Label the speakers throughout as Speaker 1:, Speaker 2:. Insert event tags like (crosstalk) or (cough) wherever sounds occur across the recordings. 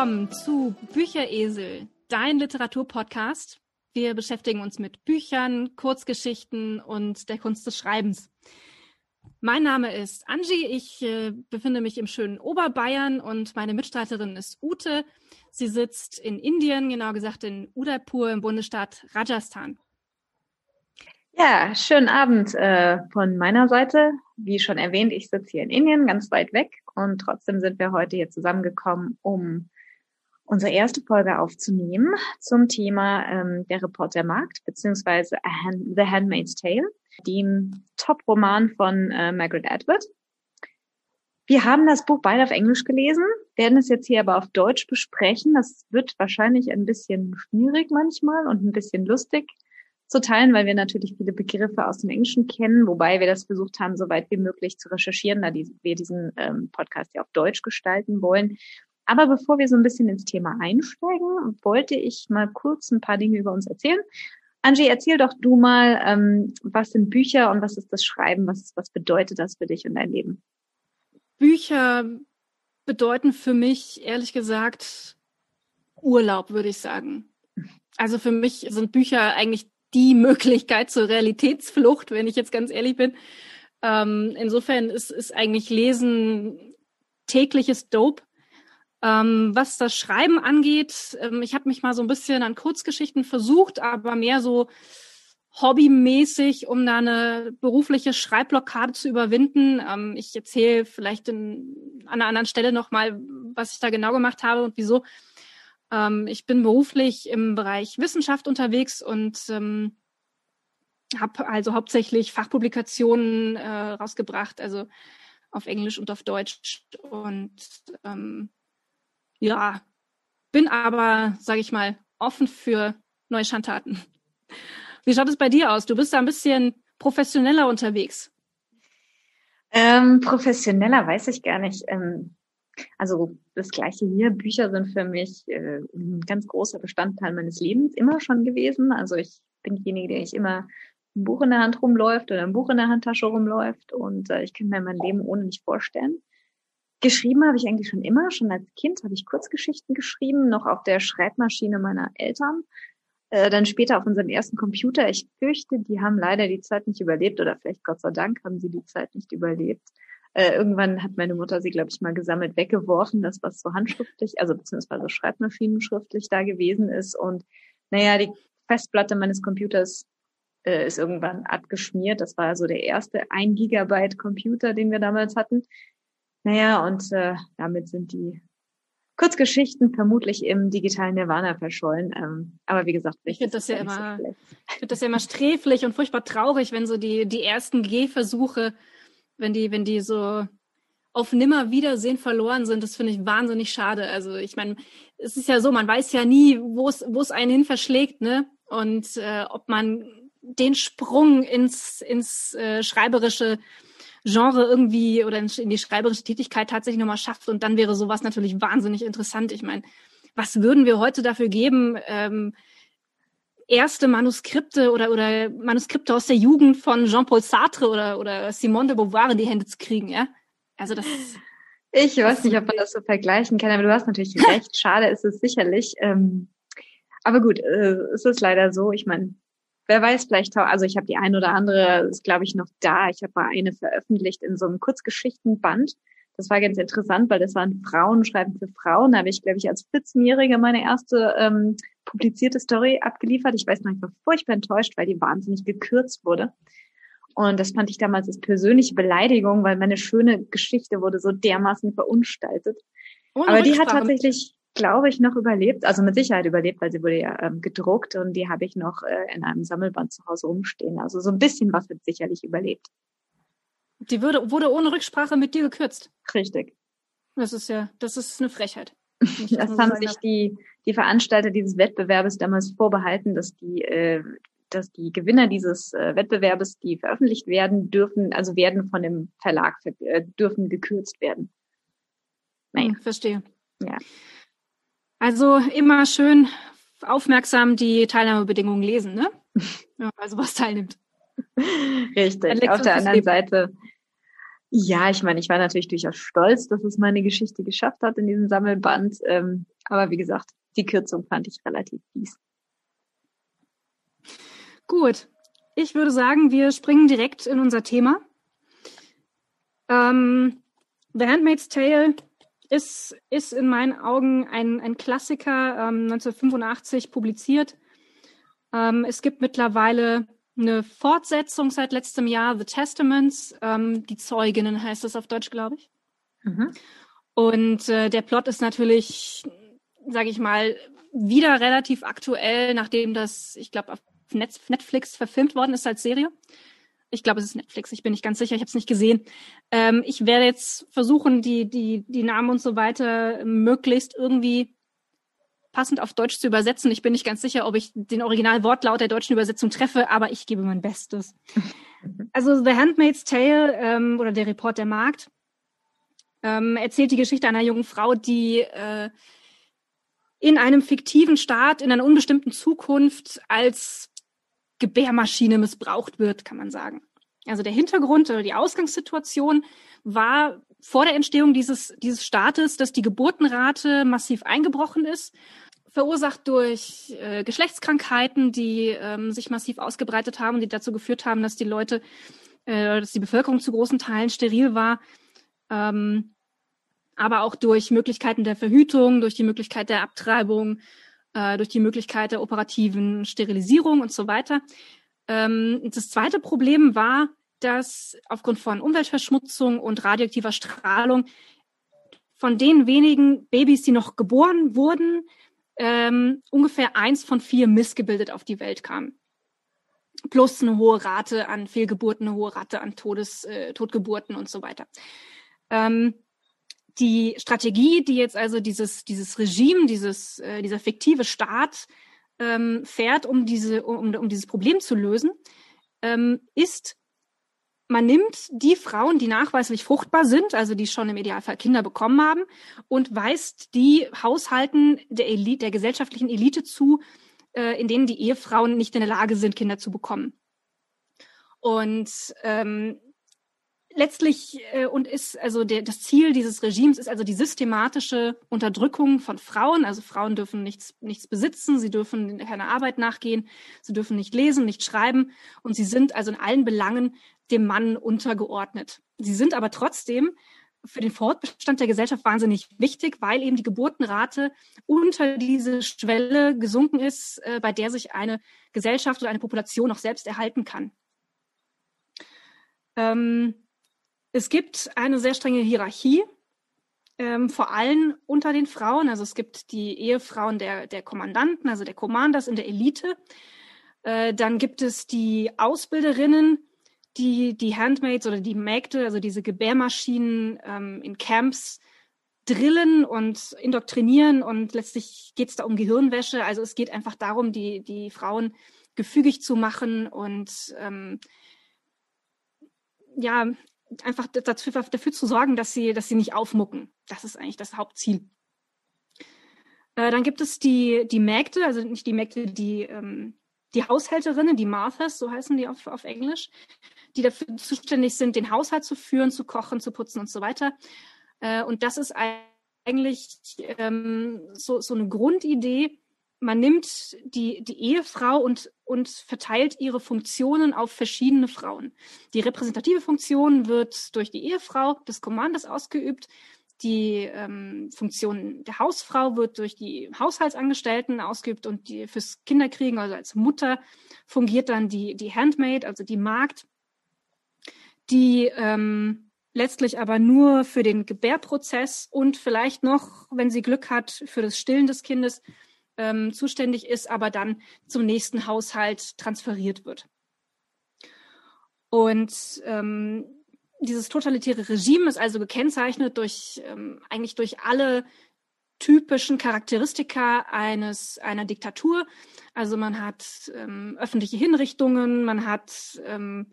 Speaker 1: willkommen zu Bücheresel, dein Literaturpodcast. Wir beschäftigen uns mit Büchern, Kurzgeschichten und der Kunst des Schreibens. Mein Name ist Angie, ich äh, befinde mich im schönen Oberbayern und meine Mitstreiterin ist Ute. Sie sitzt in Indien, genau gesagt in Udaipur im Bundesstaat Rajasthan.
Speaker 2: Ja, schönen Abend äh, von meiner Seite. Wie schon erwähnt, ich sitze hier in Indien, ganz weit weg. Und trotzdem sind wir heute hier zusammengekommen, um unsere erste Folge aufzunehmen zum Thema ähm, Der Reporter Markt, beziehungsweise The Handmaid's Tale, dem Top-Roman von äh, Margaret Atwood. Wir haben das Buch beide auf Englisch gelesen, werden es jetzt hier aber auf Deutsch besprechen. Das wird wahrscheinlich ein bisschen schwierig manchmal und ein bisschen lustig zu teilen, weil wir natürlich viele Begriffe aus dem Englischen kennen, wobei wir das versucht haben, so weit wie möglich zu recherchieren, da wir diesen ähm, Podcast ja auf Deutsch gestalten wollen. Aber bevor wir so ein bisschen ins Thema einsteigen, wollte ich mal kurz ein paar Dinge über uns erzählen. Angie, erzähl doch du mal, ähm, was sind Bücher und was ist das Schreiben? Was, was bedeutet das für dich und dein Leben?
Speaker 1: Bücher bedeuten für mich, ehrlich gesagt, Urlaub, würde ich sagen. Also für mich sind Bücher eigentlich die (laughs) Möglichkeit zur Realitätsflucht, wenn ich jetzt ganz ehrlich bin. Ähm, insofern ist, ist eigentlich Lesen tägliches Dope. Ähm, was das Schreiben angeht, ähm, ich habe mich mal so ein bisschen an Kurzgeschichten versucht, aber mehr so hobbymäßig, um da eine berufliche Schreibblockade zu überwinden. Ähm, ich erzähle vielleicht in, an einer anderen Stelle nochmal, was ich da genau gemacht habe und wieso. Ähm, ich bin beruflich im Bereich Wissenschaft unterwegs und ähm, habe also hauptsächlich Fachpublikationen äh, rausgebracht, also auf Englisch und auf Deutsch. Und ähm, ja, bin aber, sage ich mal, offen für neue Schandtaten. Wie schaut es bei dir aus? Du bist da ein bisschen professioneller unterwegs.
Speaker 2: Ähm, professioneller weiß ich gar nicht. Ähm, also das gleiche hier. Bücher sind für mich äh, ein ganz großer Bestandteil meines Lebens immer schon gewesen. Also ich bin diejenige, der ich immer ein Buch in der Hand rumläuft oder ein Buch in der Handtasche rumläuft und äh, ich kann mir mein Leben ohne nicht vorstellen. Geschrieben habe ich eigentlich schon immer. Schon als Kind habe ich Kurzgeschichten geschrieben, noch auf der Schreibmaschine meiner Eltern. Äh, dann später auf unserem ersten Computer. Ich fürchte, die haben leider die Zeit nicht überlebt oder vielleicht Gott sei Dank haben sie die Zeit nicht überlebt. Äh, irgendwann hat meine Mutter sie, glaube ich, mal gesammelt weggeworfen, das was so handschriftlich, also beziehungsweise schreibmaschinenschriftlich da gewesen ist. Und naja, die Festplatte meines Computers äh, ist irgendwann abgeschmiert. Das war so der erste 1 Gigabyte Computer, den wir damals hatten. Naja, und äh, damit sind die Kurzgeschichten vermutlich im digitalen Nirvana verschollen. Ähm, aber wie gesagt,
Speaker 1: ich finde das ja immer, so ich finde das ja immer sträflich und furchtbar traurig, wenn so die die ersten Gehversuche wenn die, wenn die so auf Nimmerwiedersehen verloren sind, das finde ich wahnsinnig schade. Also ich meine, es ist ja so, man weiß ja nie, wo es, wo es einen hin verschlägt, ne? Und äh, ob man den Sprung ins, ins äh, schreiberische Genre irgendwie oder in, die schreiberische Tätigkeit tatsächlich nochmal schafft. Und dann wäre sowas natürlich wahnsinnig interessant. Ich meine, was würden wir heute dafür geben, ähm, erste Manuskripte oder, oder Manuskripte aus der Jugend von Jean-Paul Sartre oder, oder Simone de Beauvoir in die Hände zu kriegen, ja? Also das.
Speaker 2: Ich weiß nicht, ob man das so vergleichen kann, aber du hast natürlich (laughs) recht. Schade ist es sicherlich. Ähm, aber gut, äh, es ist leider so. Ich meine, wer weiß, vielleicht, also ich habe die ein oder andere, ist glaube ich noch da. Ich habe mal eine veröffentlicht in so einem Kurzgeschichtenband. Das war ganz interessant, weil das waren Frauen schreiben für Frauen. Da habe ich, glaube ich, als 14-Jährige meine erste ähm, publizierte Story abgeliefert. Ich weiß noch, ich war furchtbar enttäuscht, weil die wahnsinnig gekürzt wurde. Und das fand ich damals als persönliche Beleidigung, weil meine schöne Geschichte wurde so dermaßen verunstaltet. Ohne Aber die hat tatsächlich, glaube ich, noch überlebt, also mit Sicherheit überlebt, weil sie wurde ja ähm, gedruckt und die habe ich noch äh, in einem Sammelband zu Hause rumstehen. Also so ein bisschen was wird sicherlich überlebt.
Speaker 1: Die wurde, wurde ohne Rücksprache mit dir gekürzt.
Speaker 2: Richtig.
Speaker 1: Das ist ja, das ist eine Frechheit. (laughs)
Speaker 2: Das haben sich die, die Veranstalter dieses Wettbewerbes damals vorbehalten, dass die, äh, dass die Gewinner dieses äh, Wettbewerbes, die veröffentlicht werden, dürfen, also werden von dem Verlag, äh, dürfen gekürzt werden.
Speaker 1: Naja. Hm, verstehe. Ja. Also immer schön aufmerksam die Teilnahmebedingungen lesen, ne? (laughs) ja, also was teilnimmt.
Speaker 2: Richtig. Auf der anderen Seite Ja, ich meine, ich war natürlich durchaus stolz, dass es meine Geschichte geschafft hat in diesem Sammelband. Ähm, aber wie gesagt, die Kürzung fand ich relativ fies.
Speaker 1: Gut, ich würde sagen, wir springen direkt in unser Thema. Ähm, The Handmaid's Tale ist, ist in meinen Augen ein, ein Klassiker, ähm, 1985 publiziert. Ähm, es gibt mittlerweile eine Fortsetzung seit letztem Jahr, The Testaments, ähm, die Zeuginnen heißt es auf Deutsch, glaube ich. Mhm. Und äh, der Plot ist natürlich, sage ich mal, wieder relativ aktuell, nachdem das, ich glaube, auf Netflix verfilmt worden ist als Serie ich glaube, es ist Netflix, ich bin nicht ganz sicher, ich habe es nicht gesehen. Ähm, ich werde jetzt versuchen, die, die, die Namen und so weiter möglichst irgendwie passend auf Deutsch zu übersetzen. Ich bin nicht ganz sicher, ob ich den Originalwortlaut der deutschen Übersetzung treffe, aber ich gebe mein Bestes. (laughs) Also The Handmaid's Tale ähm, oder der Report der Markt ähm, erzählt die Geschichte einer jungen Frau, die äh, in einem fiktiven Staat, in einer unbestimmten Zukunft als Gebärmaschine missbraucht wird, kann man sagen. Also der Hintergrund oder die Ausgangssituation war vor der Entstehung dieses, dieses Staates, dass die Geburtenrate massiv eingebrochen ist, verursacht durch äh, Geschlechtskrankheiten, die ähm, sich massiv ausgebreitet haben, die dazu geführt haben, dass die Leute, äh, dass die Bevölkerung zu großen Teilen steril war. Ähm, aber auch durch Möglichkeiten der Verhütung, durch die Möglichkeit der Abtreibung, äh, durch die Möglichkeit der operativen Sterilisierung und so weiter. Ähm, das zweite Problem war, dass aufgrund von Umweltverschmutzung und radioaktiver Strahlung von den wenigen Babys, die noch geboren wurden, ähm, ungefähr eins von vier missgebildet auf die Welt kam. Plus eine hohe Rate an Fehlgeburten, eine hohe Rate an Todes, äh, Totgeburten und so weiter. Ähm, die Strategie, die jetzt also dieses, dieses Regime, dieses, äh, dieser fiktive Staat ähm, fährt, um, diese, um, um dieses Problem zu lösen, ähm, ist, man nimmt die Frauen, die nachweislich fruchtbar sind, also die schon im Idealfall Kinder bekommen haben, und weist die Haushalten der Elite, der gesellschaftlichen Elite zu, äh, in denen die Ehefrauen nicht in der Lage sind, Kinder zu bekommen. Und ähm, letztlich äh, und ist also der, das Ziel dieses Regimes ist also die systematische Unterdrückung von Frauen. Also Frauen dürfen nichts, nichts besitzen, sie dürfen keine Arbeit nachgehen, sie dürfen nicht lesen, nicht schreiben und sie sind also in allen Belangen dem Mann untergeordnet. Sie sind aber trotzdem für den Fortbestand der Gesellschaft wahnsinnig wichtig, weil eben die Geburtenrate unter diese Schwelle gesunken ist, äh, bei der sich eine Gesellschaft oder eine Population noch selbst erhalten kann. Ähm, es gibt eine sehr strenge Hierarchie, ähm, vor allem unter den Frauen. Also es gibt die Ehefrauen der, der Kommandanten, also der Commanders in der Elite. Äh, dann gibt es die Ausbilderinnen, die die Handmaids oder die Mägde, also diese Gebärmaschinen ähm, in Camps drillen und indoktrinieren und letztlich geht es da um Gehirnwäsche. Also es geht einfach darum, die, die Frauen gefügig zu machen und ähm, ja, einfach dazu, dafür zu sorgen, dass sie, dass sie nicht aufmucken. Das ist eigentlich das Hauptziel. Äh, dann gibt es die, die Mägde, also nicht die Mägde, die, ähm, die Haushälterinnen, die Marthas, so heißen die auf, auf Englisch, die dafür zuständig sind, den Haushalt zu führen, zu kochen, zu putzen und so weiter. Äh, und das ist eigentlich ähm, so, so eine Grundidee, man nimmt die, die Ehefrau und, und verteilt ihre Funktionen auf verschiedene Frauen. Die repräsentative Funktion wird durch die Ehefrau des Commanders ausgeübt. Die ähm, Funktion der Hausfrau wird durch die Haushaltsangestellten ausgeübt und die fürs Kinderkriegen, also als Mutter, fungiert dann die, die Handmaid, also die Magd, die ähm, letztlich aber nur für den Gebärprozess und vielleicht noch, wenn sie Glück hat, für das Stillen des Kindes ähm, zuständig ist, aber dann zum nächsten Haushalt transferiert wird. Und ähm, dieses totalitäre Regime ist also gekennzeichnet durch ähm, eigentlich durch alle typischen Charakteristika eines einer Diktatur. Also man hat ähm, öffentliche Hinrichtungen, man hat ähm,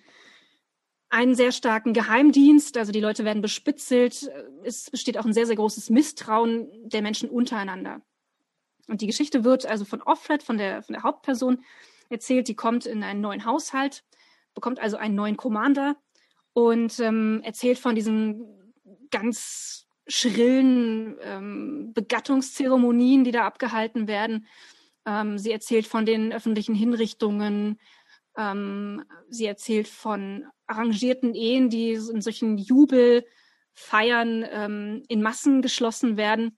Speaker 1: einen sehr starken Geheimdienst, also die Leute werden bespitzelt. Es besteht auch ein sehr, sehr großes Misstrauen der Menschen untereinander. Und die Geschichte wird also von Offred, von der, von der Hauptperson erzählt, die kommt in einen neuen Haushalt, bekommt also einen neuen Commander und ähm, erzählt von diesen ganz schrillen ähm, Begattungszeremonien, die da abgehalten werden. Ähm, sie erzählt von den öffentlichen Hinrichtungen. Ähm, sie erzählt von arrangierten Ehen, die in solchen Jubelfeiern ähm, in Massen geschlossen werden.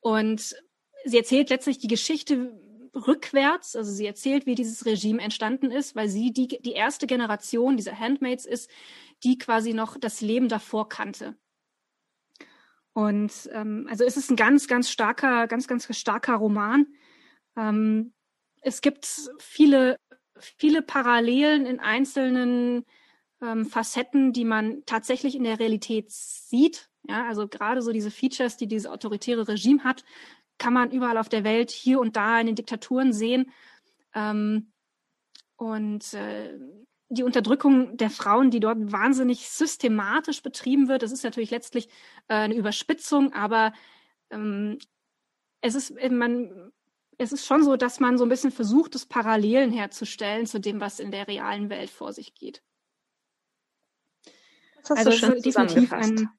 Speaker 1: Und sie erzählt letztlich die Geschichte rückwärts. Also sie erzählt, wie dieses Regime entstanden ist, weil sie die, die erste Generation dieser Handmaids ist, die quasi noch das Leben davor kannte. Und ähm, also es ist ein ganz, ganz starker, ganz, ganz starker Roman. Ähm, es gibt viele, viele Parallelen in einzelnen ähm, Facetten, die man tatsächlich in der Realität sieht. Ja, also gerade so diese Features, die dieses autoritäre Regime hat, kann man überall auf der Welt hier und da in den Diktaturen sehen. Ähm, und äh, die Unterdrückung der Frauen, die dort wahnsinnig systematisch betrieben wird. Das ist natürlich letztlich äh, eine Überspitzung, aber ähm, es ist äh, man es ist schon so, dass man so ein bisschen versucht, das Parallelen herzustellen zu dem, was in der realen Welt vor sich geht.
Speaker 2: Das hast also du schon definitiv ein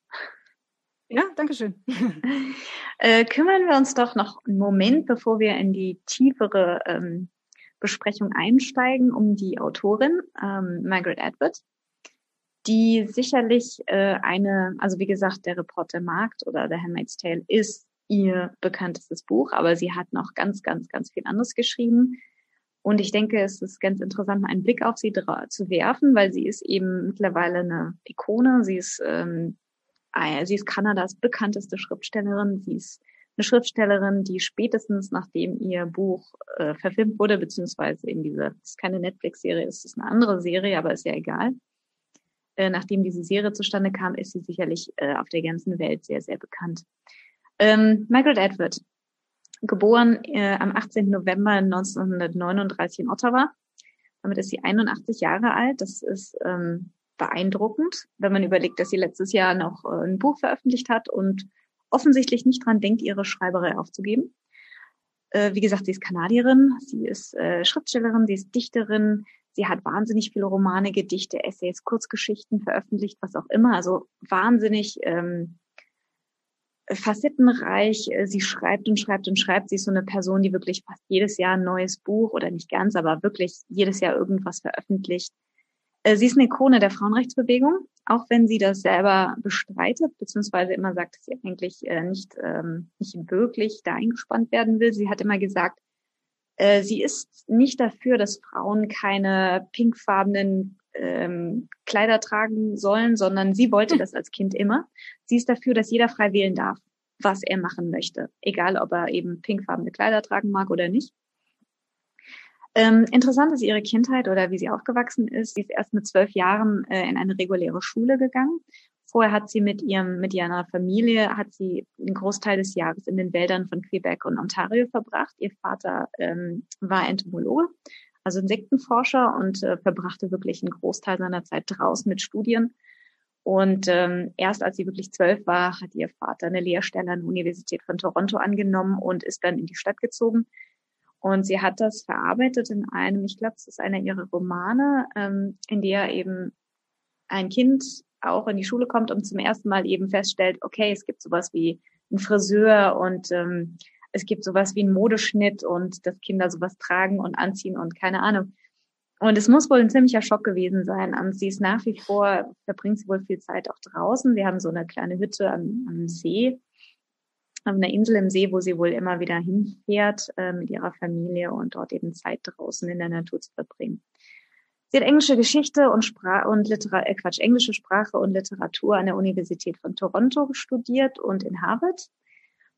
Speaker 1: ja, danke schön. (laughs)
Speaker 2: äh, kümmern wir uns doch noch einen Moment, bevor wir in die tiefere ähm, Besprechung einsteigen um die Autorin ähm, Margaret Atwood, die sicherlich äh, eine, also wie gesagt, der Reporter Markt oder The Handmaid's Tale ist ihr bekanntestes Buch, aber sie hat noch ganz, ganz, ganz viel anderes geschrieben. Und ich denke, es ist ganz interessant, mal einen Blick auf sie zu werfen, weil sie ist eben mittlerweile eine Ikone. Sie ist, ähm, sie ist Kanadas bekannteste Schriftstellerin. Sie ist eine Schriftstellerin, die spätestens nachdem ihr Buch äh, verfilmt wurde, beziehungsweise dieser, das ist keine Netflix-Serie, es ist eine andere Serie, aber ist ja egal. Äh, nachdem diese Serie zustande kam, ist sie sicherlich äh, auf der ganzen Welt sehr, sehr bekannt. Ähm, Margaret Atwood, geboren äh, am 18. November 1939 in Ottawa. Damit ist sie 81 Jahre alt. Das ist ähm, beeindruckend, wenn man überlegt, dass sie letztes Jahr noch äh, ein Buch veröffentlicht hat und offensichtlich nicht dran denkt, ihre Schreiberei aufzugeben. Äh, wie gesagt, sie ist Kanadierin, sie ist äh, Schriftstellerin, sie ist Dichterin, sie hat wahnsinnig viele Romane, Gedichte, Essays, Kurzgeschichten veröffentlicht, was auch immer. Also wahnsinnig ähm, facettenreich. Sie schreibt und schreibt und schreibt. Sie ist so eine Person, die wirklich fast jedes Jahr ein neues Buch oder nicht ganz, aber wirklich jedes Jahr irgendwas veröffentlicht. Äh, sie ist eine Ikone der Frauenrechtsbewegung, auch wenn sie das selber bestreitet, beziehungsweise immer sagt, dass sie eigentlich äh, nicht, ähm, nicht wirklich da eingespannt werden will. Sie hat immer gesagt, äh, sie ist nicht dafür, dass Frauen keine pinkfarbenen ähm, Kleider tragen sollen, sondern sie wollte das als Kind immer. Sie ist dafür, dass jeder frei wählen darf, was er machen möchte, egal ob er eben pinkfarbene Kleider tragen mag oder nicht. Ähm, interessant ist ihre Kindheit oder wie sie aufgewachsen ist. Sie ist erst mit zwölf Jahren äh, in eine reguläre Schule gegangen. Vorher hat sie mit ihrem, mit ihrer Familie, hat sie einen Großteil des Jahres in den Wäldern von Quebec und Ontario verbracht. Ihr Vater ähm, war Entomologe, also Insektenforscher und äh, verbrachte wirklich einen Großteil seiner Zeit draußen mit Studien. Und ähm, erst als sie wirklich zwölf war, hat ihr Vater eine Lehrstelle an der Universität von Toronto angenommen und ist dann in die Stadt gezogen. Und sie hat das verarbeitet in einem, ich glaube, es ist einer ihrer Romane, ähm, in der eben ein Kind auch in die Schule kommt und zum ersten Mal eben feststellt, okay, es gibt sowas wie ein Friseur und ähm, es gibt sowas wie einen Modeschnitt und dass Kinder sowas tragen und anziehen und keine Ahnung. Und es muss wohl ein ziemlicher Schock gewesen sein. Und sie ist nach wie vor, verbringt sie wohl viel Zeit auch draußen. Wir haben so eine kleine Hütte am, am See auf einer Insel im See, wo sie wohl immer wieder hinfährt äh, mit ihrer Familie und dort eben Zeit draußen in der Natur zu verbringen. Sie hat englische Geschichte und Sprache und Literar äh, Quatsch, englische Sprache und Literatur an der Universität von Toronto studiert und in Harvard.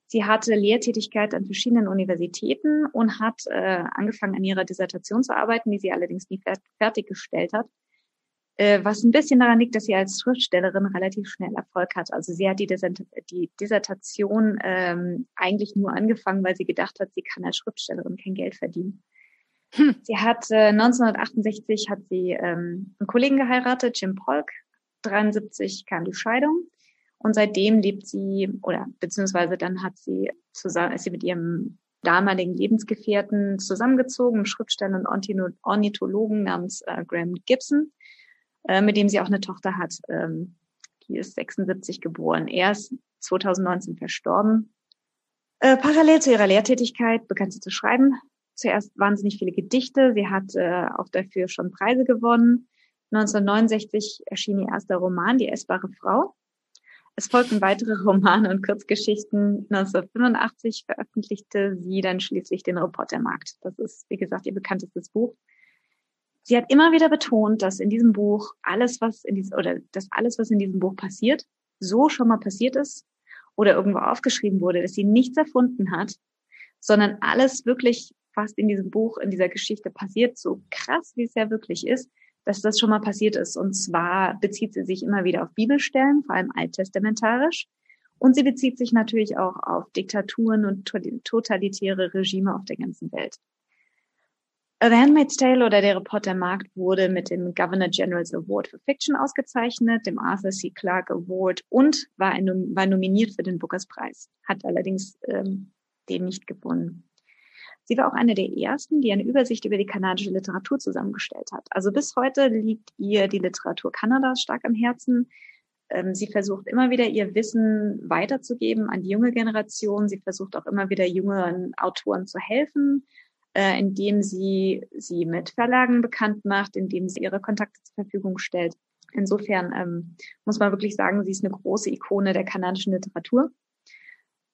Speaker 2: Sie hatte Lehrtätigkeit an verschiedenen Universitäten und hat äh, angefangen an ihrer Dissertation zu arbeiten, die sie allerdings nie fertiggestellt hat was ein bisschen daran liegt, dass sie als Schriftstellerin relativ schnell Erfolg hat. Also sie hat die, Dissert die Dissertation ähm, eigentlich nur angefangen, weil sie gedacht hat, sie kann als Schriftstellerin kein Geld verdienen. Hm. Sie hat äh, 1968 hat sie ähm, einen Kollegen geheiratet, Jim Polk. 73 kam die Scheidung und seitdem lebt sie oder beziehungsweise dann hat sie zusammen ist sie mit ihrem damaligen Lebensgefährten zusammengezogen, Schriftsteller und Ornithologen namens äh, Graham Gibson äh, mit dem sie auch eine Tochter hat. Ähm, die ist 76 geboren. Er ist 2019 verstorben. Äh, parallel zu ihrer Lehrtätigkeit begann sie zu schreiben. Zuerst wahnsinnig viele Gedichte. Sie hat äh, auch dafür schon Preise gewonnen. 1969 erschien ihr erster Roman, Die essbare Frau. Es folgten weitere (laughs) Romane und Kurzgeschichten. 1985 veröffentlichte sie dann schließlich den Reportermarkt. Das ist, wie gesagt, ihr bekanntestes Buch. Sie hat immer wieder betont, dass in diesem Buch alles, was in diesem, oder dass alles, was in diesem Buch passiert, so schon mal passiert ist oder irgendwo aufgeschrieben wurde, dass sie nichts erfunden hat, sondern alles wirklich fast in diesem Buch, in dieser Geschichte passiert, so krass, wie es ja wirklich ist, dass das schon mal passiert ist. Und zwar bezieht sie sich immer wieder auf Bibelstellen, vor allem alttestamentarisch. Und sie bezieht sich natürlich auch auf Diktaturen und totalitäre Regime auf der ganzen Welt. A Handmaid's Tale oder der Reporter Markt wurde mit dem Governor General's Award for Fiction ausgezeichnet, dem Arthur C. Clarke Award und war, ein, war nominiert für den Bookers Preis, hat allerdings ähm, den nicht gewonnen. Sie war auch eine der ersten, die eine Übersicht über die kanadische Literatur zusammengestellt hat. Also bis heute liegt ihr die Literatur Kanadas stark am Herzen. Ähm, sie versucht immer wieder ihr Wissen weiterzugeben an die junge Generation. Sie versucht auch immer wieder jüngeren Autoren zu helfen, äh, indem sie sie mit Verlagen bekannt macht, indem sie ihre Kontakte zur Verfügung stellt. Insofern ähm, muss man wirklich sagen, sie ist eine große Ikone der kanadischen Literatur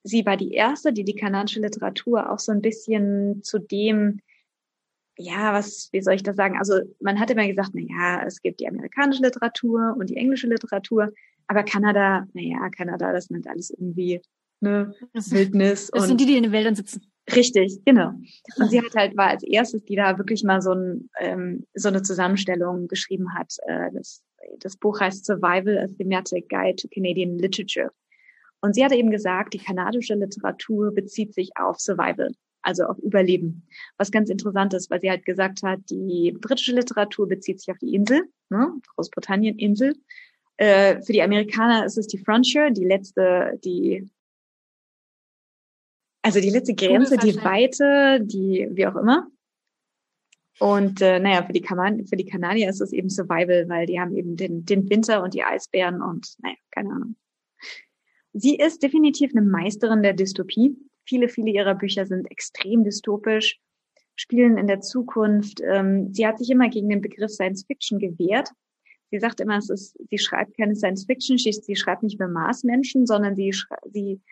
Speaker 2: sie war die erste, die die kanadische Literatur auch so ein bisschen zu dem, ja, was, wie soll ich das sagen? Also man hat immer gesagt, na ja, es gibt die amerikanische Literatur und die englische Literatur, aber Kanada, na ja, Kanada, das nennt alles irgendwie ne Wildnis.
Speaker 1: Das und sind die, die in den Wäldern sitzen.
Speaker 2: Richtig, genau. Und sie hat halt war als erstes, die da wirklich mal so, ein, ähm, so eine Zusammenstellung geschrieben hat. Äh, das, das Buch heißt Survival: A Thematic Guide to Canadian Literature. Und sie hatte eben gesagt, die kanadische Literatur bezieht sich auf Survival, also auf Überleben. Was ganz interessant ist, weil sie halt gesagt hat, die britische Literatur bezieht sich auf die Insel, ne? Großbritannien Insel. Äh, für die Amerikaner ist es die Frontier, die letzte, die also die letzte Grenze, die Weite, die wie auch immer. Und äh, naja, für die, Kaman für die Kanadier ist es eben Survival, weil die haben eben den, den Winter und die Eisbären und naja, keine Ahnung. Sie ist definitiv eine Meisterin der Dystopie. Viele, viele ihrer Bücher sind extrem dystopisch, spielen in der Zukunft. Ähm, sie hat sich immer gegen den Begriff Science Fiction gewehrt. Sie sagt immer, es ist, sie schreibt keine Science Fiction, sie, sie schreibt nicht mehr Marsmenschen, sondern sie, sie,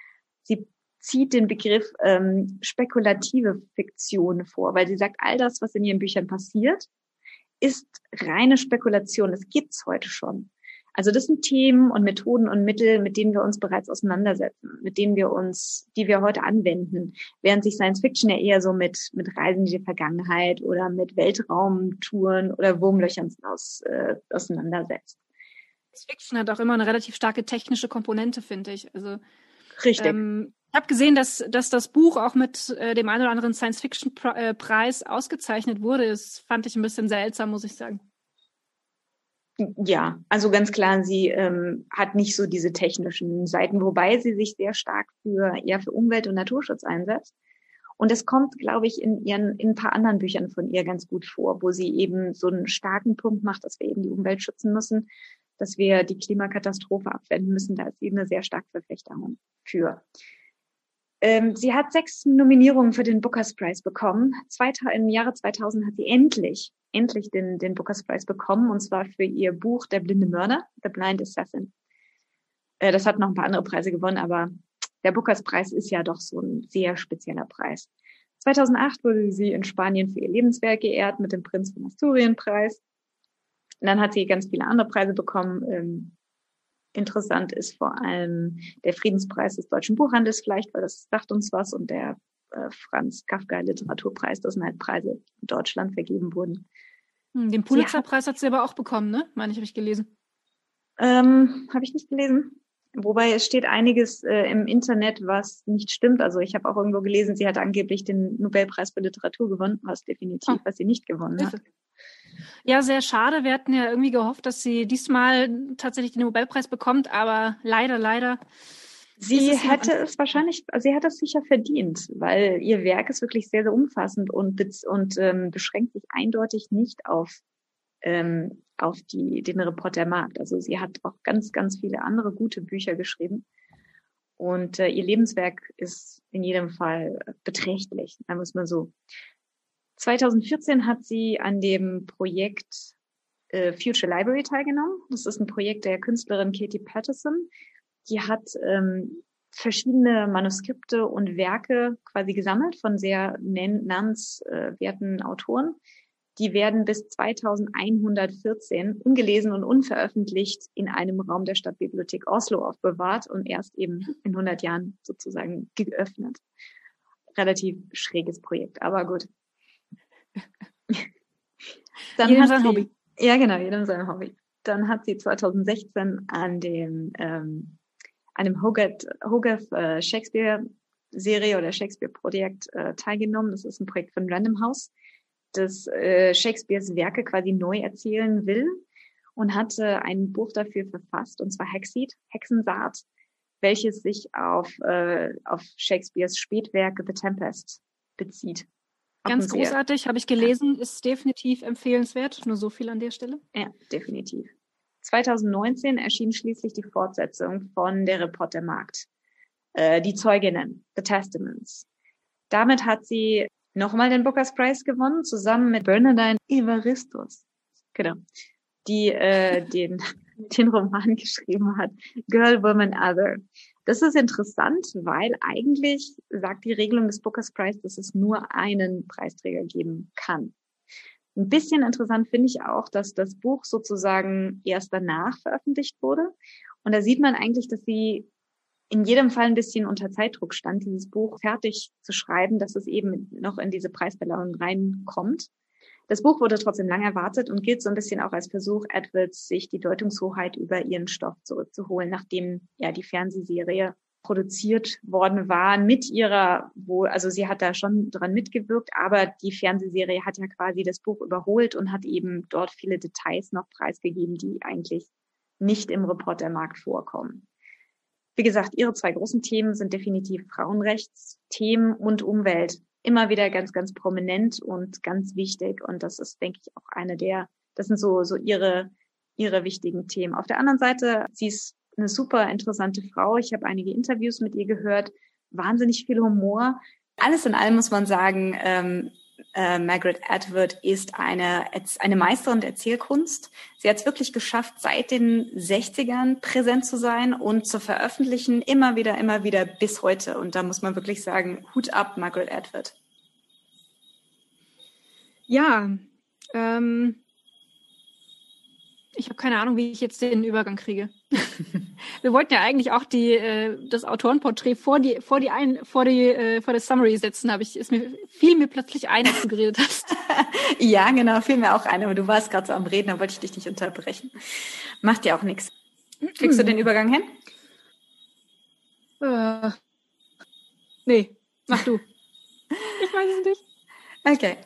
Speaker 2: sie zieht den Begriff ähm, spekulative Fiktion vor, weil sie sagt, all das, was in ihren Büchern passiert, ist reine Spekulation. Das gibt's heute schon. Also das sind Themen und Methoden und Mittel, mit denen wir uns bereits auseinandersetzen, mit denen wir uns, die wir heute anwenden, während sich Science Fiction ja eher so mit, mit Reisen in die Vergangenheit oder mit Weltraumtouren oder Wurmlöchern aus, äh, auseinandersetzt.
Speaker 1: Science Fiction hat auch immer eine relativ starke technische Komponente, finde ich. Also
Speaker 2: Richtig. Ähm,
Speaker 1: ich habe gesehen, dass, dass das Buch auch mit äh, dem einen oder anderen Science-Fiction-Preis ausgezeichnet wurde. Das fand ich ein bisschen seltsam, muss ich sagen.
Speaker 2: Ja, also ganz klar, sie ähm, hat nicht so diese technischen Seiten, wobei sie sich sehr stark für eher für Umwelt- und Naturschutz einsetzt. Und es kommt, glaube ich, in ihren in ein paar anderen Büchern von ihr ganz gut vor, wo sie eben so einen starken Punkt macht, dass wir eben die Umwelt schützen müssen, dass wir die Klimakatastrophe abwenden müssen. Da ist sie eine sehr starke Verfechterin für. Ähm, sie hat sechs Nominierungen für den Booker's Prize bekommen. Zweiter, Im Jahre 2000 hat sie endlich endlich den, den Booker's Prize bekommen, und zwar für ihr Buch Der blinde Mörder, The Blind Assassin. Äh, das hat noch ein paar andere Preise gewonnen, aber der Booker's Preis ist ja doch so ein sehr spezieller Preis. 2008 wurde sie in Spanien für ihr Lebenswerk geehrt mit dem Prinz von Asturien Preis. Und dann hat sie ganz viele andere Preise bekommen. Ähm, interessant ist vor allem der Friedenspreis des deutschen Buchhandels vielleicht, weil das sagt uns was und der äh, Franz Kafka Literaturpreis, das sind halt Preise in Deutschland vergeben wurden.
Speaker 1: Hm, den Pulitzerpreis hat sie aber auch bekommen, ne? Meine ich, habe ich gelesen.
Speaker 2: Ähm, habe ich nicht gelesen. Wobei es steht einiges äh, im Internet, was nicht stimmt. Also ich habe auch irgendwo gelesen, sie hat angeblich den Nobelpreis für Literatur gewonnen, was definitiv, oh. was sie nicht gewonnen hat.
Speaker 1: Ja, sehr schade. Wir hatten ja irgendwie gehofft, dass sie diesmal tatsächlich den Nobelpreis bekommt, aber leider, leider
Speaker 2: Sie hätte es wahrscheinlich, sie hat es sicher verdient, weil ihr Werk ist wirklich sehr, sehr umfassend und, und ähm, beschränkt sich eindeutig nicht auf, ähm, auf die, den Reportermarkt. Also sie hat auch ganz, ganz viele andere gute Bücher geschrieben. Und äh, ihr Lebenswerk ist in jedem Fall beträchtlich, wir es mal so. 2014 hat sie an dem Projekt äh, Future Library teilgenommen. Das ist ein Projekt der Künstlerin Katie Patterson. Die hat ähm, verschiedene Manuskripte und Werke quasi gesammelt von sehr namenswerten Autoren. Die werden bis 2114 ungelesen und unveröffentlicht in einem Raum der Stadtbibliothek Oslo aufbewahrt und erst eben in 100 Jahren sozusagen geöffnet. Relativ schräges Projekt, aber gut. (laughs) Dann jedem sein sie, Hobby. Ja, genau, jedem sein Hobby. Dann hat sie 2016 an dem ähm, einem Hogarth, Hogarth äh, Shakespeare Serie oder Shakespeare Projekt äh, teilgenommen. Das ist ein Projekt von Random House, das äh, Shakespeares Werke quasi neu erzählen will und hatte ein Buch dafür verfasst, und zwar Hexseed, Hexensaat, welches sich auf, äh, auf Shakespeares Spätwerke The Tempest bezieht.
Speaker 1: Ganz großartig, habe ich gelesen, ist definitiv empfehlenswert. Nur so viel an der Stelle.
Speaker 2: Ja, definitiv. 2019 erschien schließlich die Fortsetzung von Der Reportermarkt, äh, Die Zeuginnen, The Testaments. Damit hat sie nochmal den Booker's Prize gewonnen, zusammen mit Bernadine Evaristos, genau, die äh, den, (laughs) den Roman geschrieben hat, Girl, Woman, Other. Das ist interessant, weil eigentlich sagt die Regelung des Booker's Prize, dass es nur einen Preisträger geben kann. Ein bisschen interessant finde ich auch, dass das Buch sozusagen erst danach veröffentlicht wurde. Und da sieht man eigentlich, dass sie in jedem Fall ein bisschen unter Zeitdruck stand, dieses Buch fertig zu schreiben, dass es eben noch in diese Preisverleihung reinkommt. Das Buch wurde trotzdem lang erwartet und gilt so ein bisschen auch als Versuch, Edwards sich die Deutungshoheit über ihren Stoff zurückzuholen, nachdem ja die Fernsehserie produziert worden war mit ihrer, wo, also sie hat da schon dran mitgewirkt, aber die Fernsehserie hat ja quasi das Buch überholt und hat eben dort viele Details noch preisgegeben, die eigentlich nicht im Reportermarkt vorkommen. Wie gesagt, ihre zwei großen Themen sind definitiv Frauenrechtsthemen und Umwelt. Immer wieder ganz, ganz prominent und ganz wichtig. Und das ist, denke ich, auch eine der, das sind so, so ihre, ihre wichtigen Themen. Auf der anderen Seite, sie ist eine super interessante Frau. Ich habe einige Interviews mit ihr gehört, wahnsinnig viel Humor. Alles in allem muss man sagen, ähm, äh, Margaret Atwood ist eine, eine Meisterin der Erzählkunst. Sie hat es wirklich geschafft, seit den 60ern präsent zu sein und zu veröffentlichen, immer wieder, immer wieder bis heute. Und da muss man wirklich sagen, Hut ab, Margaret Atwood.
Speaker 1: Ja, ähm, ich habe keine Ahnung, wie ich jetzt den Übergang kriege. (laughs) Wir wollten ja eigentlich auch die, äh, das Autorenporträt vor die, vor die, ein, vor die, äh, vor das Summary setzen. Habe ich, ist mir fiel mir plötzlich ein, als du geredet hast. (laughs)
Speaker 2: ja, genau, fiel mir auch ein. Aber du warst gerade so am Reden, da wollte ich dich nicht unterbrechen. Macht ja auch nichts. Kriegst du den Übergang hin?
Speaker 1: Äh, nee, mach du. (laughs) ich weiß es nicht.
Speaker 2: Okay.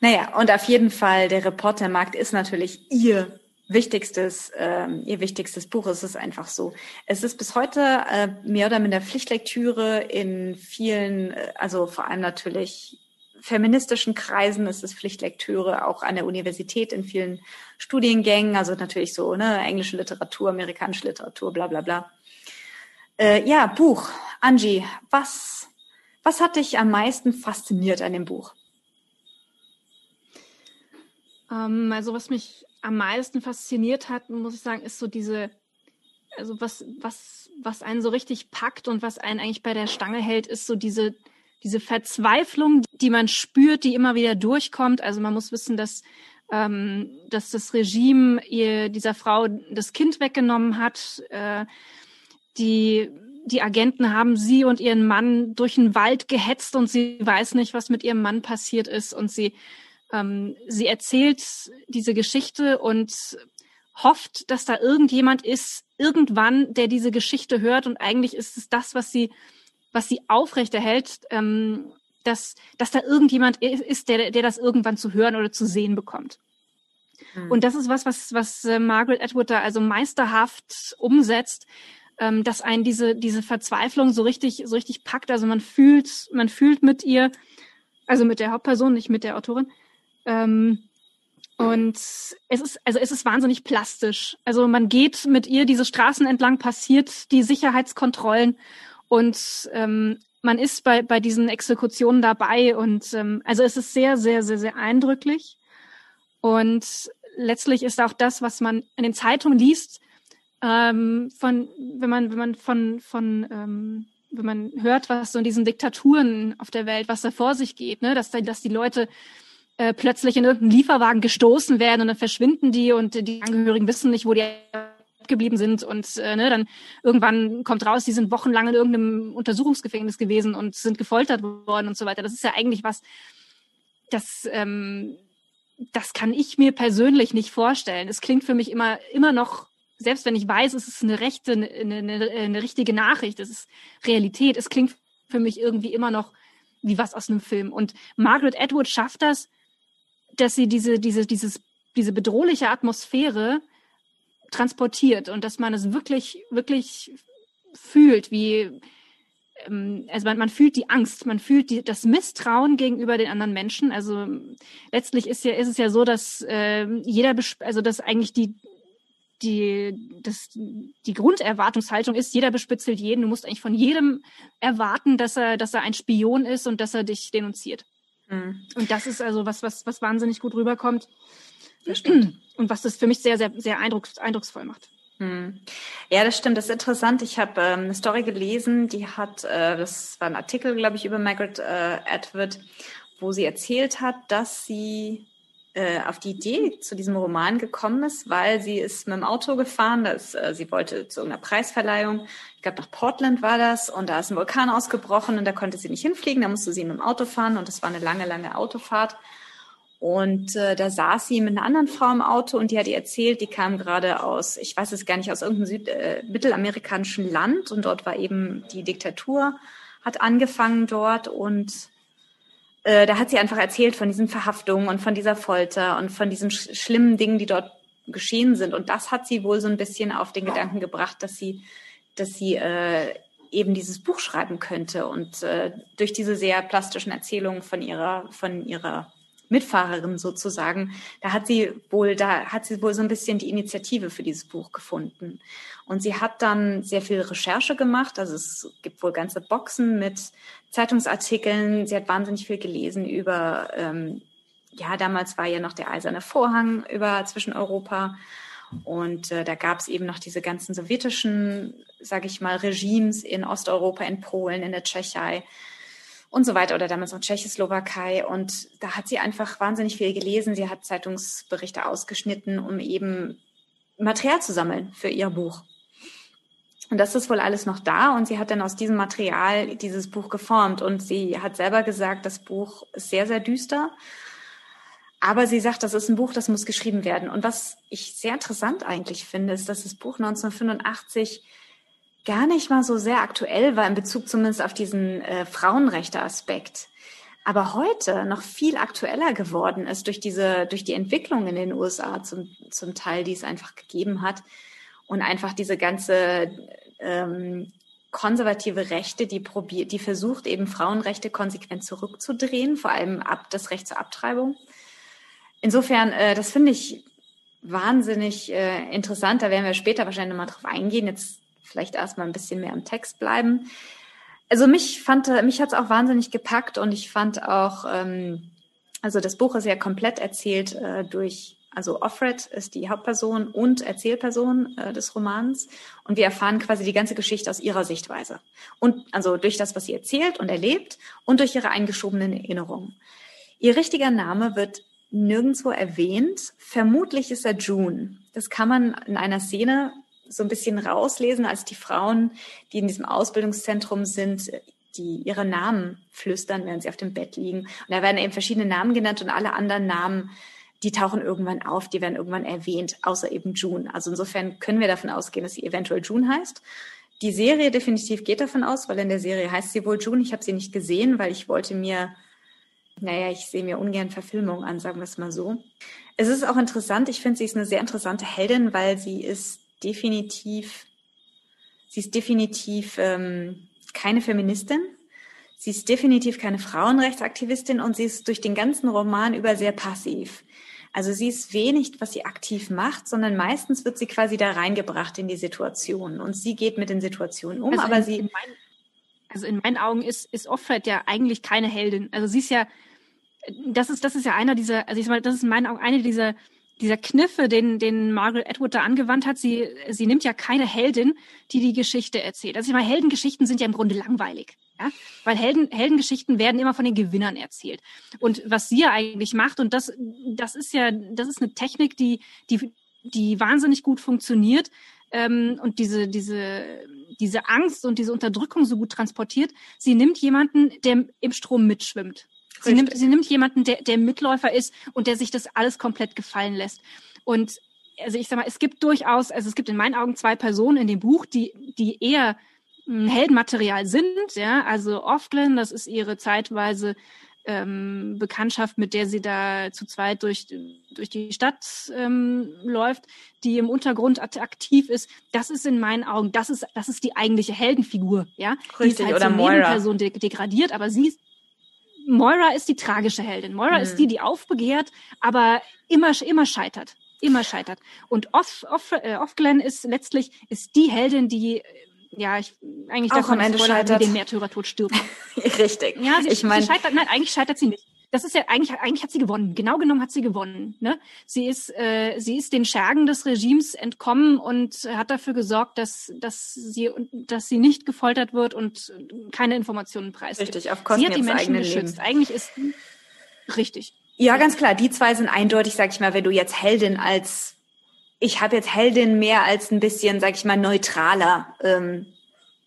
Speaker 2: Naja, und auf jeden Fall, der Reportermarkt ist natürlich ihr wichtigstes, ähm, ihr wichtigstes Buch. Es ist einfach so. Es ist bis heute äh, mehr oder minder Pflichtlektüre in vielen, äh, also vor allem natürlich feministischen Kreisen ist es Pflichtlektüre, auch an der Universität in vielen Studiengängen, also natürlich so, ne, englische Literatur, amerikanische Literatur, bla bla bla. Äh, ja, Buch. Angie, was, was hat dich am meisten fasziniert an dem Buch?
Speaker 1: Ähm, also was mich am meisten fasziniert hat, muss ich sagen, ist so diese, also was, was, was einen so richtig packt und was einen eigentlich bei der Stange hält, ist so diese, diese Verzweiflung, die man spürt, die immer wieder durchkommt. Also man muss wissen, dass, ähm, dass das Regime ihr, dieser Frau das Kind weggenommen hat. Äh, die, die Agenten haben sie und ihren Mann durch den Wald gehetzt und sie weiß nicht, was mit ihrem Mann passiert ist und sie ähm, sie erzählt diese Geschichte und hofft, dass da irgendjemand ist, irgendwann, der diese Geschichte hört. Und eigentlich ist es das, was sie, was sie aufrechterhält, ähm, dass, dass da irgendjemand ist, der, der das irgendwann zu hören oder zu sehen bekommt. Mhm. Und das ist was, was, was äh, Margaret Atwood da also meisterhaft umsetzt, ähm, dass einen diese, diese Verzweiflung so richtig, so richtig packt. Also man fühlt, man fühlt mit ihr, also mit der Hauptperson, nicht mit der Autorin, ähm, Und es ist, also es ist wahnsinnig plastisch. Also man geht mit ihr diese Straßen entlang, passiert die Sicherheitskontrollen und ähm, man ist bei, bei diesen Exekutionen dabei. Und ähm, also es ist sehr, sehr, sehr, sehr eindrücklich. Und letztlich ist auch das, was man in den Zeitungen liest, ähm, von, wenn man, wenn man von, von ähm, wenn man hört, was so in diesen Diktaturen auf der Welt, was da vor sich geht, ne, dass, dass die Leute äh, plötzlich in irgendeinen Lieferwagen gestoßen werden und dann verschwinden die und die Angehörigen wissen nicht, wo die geblieben sind und äh, ne, dann irgendwann kommt raus, die sind wochenlang in irgendeinem Untersuchungsgefängnis gewesen und sind gefoltert worden und so weiter. Das ist ja eigentlich was, das ähm, das kann ich mir persönlich nicht vorstellen. Es klingt für mich immer immer noch selbst wenn ich weiß, es ist eine rechte, eine, eine, eine richtige Nachricht, es ist Realität, es klingt für mich irgendwie immer noch wie was aus einem Film. Und Margaret Atwood schafft das, dass sie diese, diese, dieses, diese bedrohliche Atmosphäre transportiert und dass man es wirklich, wirklich fühlt, wie, ähm, also man, man fühlt die Angst, man fühlt die, das Misstrauen gegenüber den anderen Menschen. Also letztlich ist ja, ist es ja so, dass äh, jeder, also dass eigentlich die, die, das, die Grunderwartungshaltung ist, jeder bespitzelt jeden. Du musst eigentlich von jedem erwarten, dass er, dass er ein Spion ist und dass er dich denunziert. Mhm. Und das ist also was, was, was wahnsinnig gut rüberkommt. (clears throat) Und was das für mich sehr, sehr, sehr eindrucks, eindrucksvoll macht.
Speaker 2: Hm. Ja, das stimmt. Das ist interessant. Ich habe ähm, eine Story gelesen, die hat, äh, das war ein Artikel, glaube ich, über Margaret äh, Atwood, wo sie erzählt hat, dass sie äh, auf die Idee zu diesem Roman gekommen ist, weil sie ist mit dem Auto gefahren, das, äh, sie wollte zu irgendeiner Preisverleihung, ich glaube nach Portland war das, und da ist ein Vulkan ausgebrochen und da konnte sie nicht hinfliegen, da musste sie mit dem Auto fahren. Und es war eine lange, lange Autofahrt. Und äh, da saß sie mit einer anderen Frau im Auto und die hat ihr erzählt, die kam gerade aus, ich weiß es gar nicht, aus irgendeinem Süd äh, mittelamerikanischen Land. Und dort war eben die Diktatur, hat angefangen dort. Und äh, da hat sie einfach erzählt von diesen Verhaftungen und von dieser Folter und von diesen sch schlimmen Dingen, die dort geschehen sind. Und das hat sie wohl so ein bisschen auf den Gedanken gebracht, dass sie, dass sie äh, eben dieses Buch schreiben könnte. Und äh, durch diese sehr plastischen Erzählungen von ihrer, von ihrer Mitfahrerin sozusagen, da hat sie wohl, da hat sie wohl so ein bisschen die Initiative für dieses Buch gefunden. Und sie hat dann sehr viel Recherche gemacht. Also es gibt wohl ganze Boxen mit Zeitungsartikeln. Sie hat wahnsinnig viel gelesen über, ähm, ja, damals war ja noch der eiserne Vorhang über zwischen Europa. Und äh, da gab es eben noch diese ganzen sowjetischen, sage ich mal, Regimes in Osteuropa, in Polen, in der Tschechei und so weiter oder damals noch Tschechoslowakei. Und da hat sie einfach wahnsinnig viel gelesen. Sie hat Zeitungsberichte ausgeschnitten, um eben Material zu sammeln für ihr Buch. Und das ist wohl alles noch da und sie hat dann aus diesem Material dieses Buch geformt und sie hat selber gesagt, das Buch ist sehr, sehr düster. Aber sie sagt, das ist ein Buch, das muss geschrieben werden. Und was ich sehr interessant eigentlich finde, ist, dass das Buch 1985 gar nicht mal so sehr aktuell war in Bezug zumindest auf diesen äh, Frauenrechte-Aspekt. Aber heute noch viel aktueller geworden ist durch diese, durch die Entwicklung in den USA zum, zum Teil, die es einfach gegeben hat. Und einfach diese ganze ähm, konservative Rechte, die probiert, die versucht eben Frauenrechte konsequent zurückzudrehen, vor allem ab das Recht zur Abtreibung. Insofern, äh, das finde ich wahnsinnig äh, interessant. Da werden wir später wahrscheinlich nochmal drauf eingehen. Jetzt vielleicht erstmal ein bisschen mehr im Text bleiben. Also mich fand, mich hat es auch wahnsinnig gepackt und ich fand auch, ähm, also das Buch ist ja komplett erzählt äh, durch, also Offred ist die Hauptperson und Erzählperson äh, des Romans und wir erfahren quasi die ganze Geschichte aus ihrer Sichtweise und also durch das, was sie erzählt und erlebt und durch ihre eingeschobenen Erinnerungen. Ihr richtiger Name wird nirgendwo erwähnt. Vermutlich ist er June. Das kann man in einer Szene so ein bisschen rauslesen, als die Frauen, die in diesem Ausbildungszentrum sind, die ihre Namen flüstern, während sie auf dem Bett liegen. Und da werden eben verschiedene Namen genannt und alle anderen Namen, die tauchen irgendwann auf, die werden irgendwann erwähnt, außer eben June. Also insofern können wir davon ausgehen, dass sie eventuell June heißt. Die Serie definitiv geht davon aus, weil in der Serie heißt sie wohl June. Ich habe sie nicht gesehen, weil ich wollte mir, naja, ich sehe mir ungern Verfilmungen an, sagen wir es mal so. Es ist auch interessant, ich finde, sie ist eine sehr interessante Heldin, weil sie ist definitiv, sie ist definitiv ähm, keine Feministin. Sie ist definitiv keine Frauenrechtsaktivistin und sie ist durch den ganzen Roman über sehr passiv. Also sie ist wenig, was sie aktiv macht, sondern meistens wird sie quasi da reingebracht in die Situation und sie geht mit den Situationen um,
Speaker 1: also
Speaker 2: aber
Speaker 1: in,
Speaker 2: sie.
Speaker 1: In mein, also in meinen Augen ist, ist Offred ja eigentlich keine Heldin. Also sie ist ja, das ist, das ist ja einer dieser, also ich sag mal, das ist in meinen Augen eine dieser, dieser Kniffe, den, den Margaret Atwood da angewandt hat. Sie, sie nimmt ja keine Heldin, die die Geschichte erzählt. Also ich meine, Heldengeschichten sind ja im Grunde langweilig. Ja? Weil Helden, Heldengeschichten werden immer von den Gewinnern erzählt. Und was sie ja eigentlich macht, und das, das ist ja, das ist eine Technik, die, die, die wahnsinnig gut funktioniert ähm, und diese, diese, diese Angst und diese Unterdrückung so gut transportiert. Sie nimmt jemanden, der im Strom mitschwimmt. Sie nimmt, sie nimmt jemanden, der, der Mitläufer ist und der sich das alles komplett gefallen lässt. Und also ich sag mal, es gibt durchaus, also es gibt in meinen Augen zwei Personen in dem Buch, die, die eher Heldenmaterial sind. Ja, also Offglen, das ist ihre zeitweise ähm, Bekanntschaft, mit der sie da zu zweit durch, durch die Stadt ähm, läuft, die im Untergrund aktiv ist. Das ist in meinen Augen, das ist, das ist die eigentliche Heldenfigur. Ja,
Speaker 2: Richtig, die
Speaker 1: ist halt
Speaker 2: oder
Speaker 1: so
Speaker 2: Moira.
Speaker 1: Nebenperson de degradiert, aber sie ist Moira ist die tragische Heldin. Moira
Speaker 2: Mhm.
Speaker 1: ist die, die aufbegehrt, aber immer, immer scheitert. Immer scheitert. Und Off, Off, äh, Offglen ist letztlich, ist die Heldin, die, äh, ja, ich, eigentlich
Speaker 2: Auch am Ende scheitert.
Speaker 1: den Märtyrertod stirbt. (laughs)
Speaker 2: Richtig.
Speaker 1: Ja, sie,
Speaker 2: ich meine,
Speaker 1: scheitert, nein, eigentlich scheitert sie nicht. Das ist ja eigentlich, eigentlich hat sie gewonnen. Genau genommen hat sie gewonnen. Ne? Sie ist, äh, sie ist den Schergen des Regimes entkommen und hat dafür gesorgt, dass, dass sie, dass sie nicht gefoltert wird und keine Informationen preisgibt.
Speaker 2: richtig, auf Kosten
Speaker 1: Sie hat die Menschen geschützt.
Speaker 2: Lebens.
Speaker 1: Eigentlich ist richtig.
Speaker 2: Ja, ganz klar. Die zwei sind eindeutig, sag ich mal, wenn du jetzt Heldin als, ich habe jetzt Heldin mehr als ein bisschen, sag ich mal, neutraler, ähm,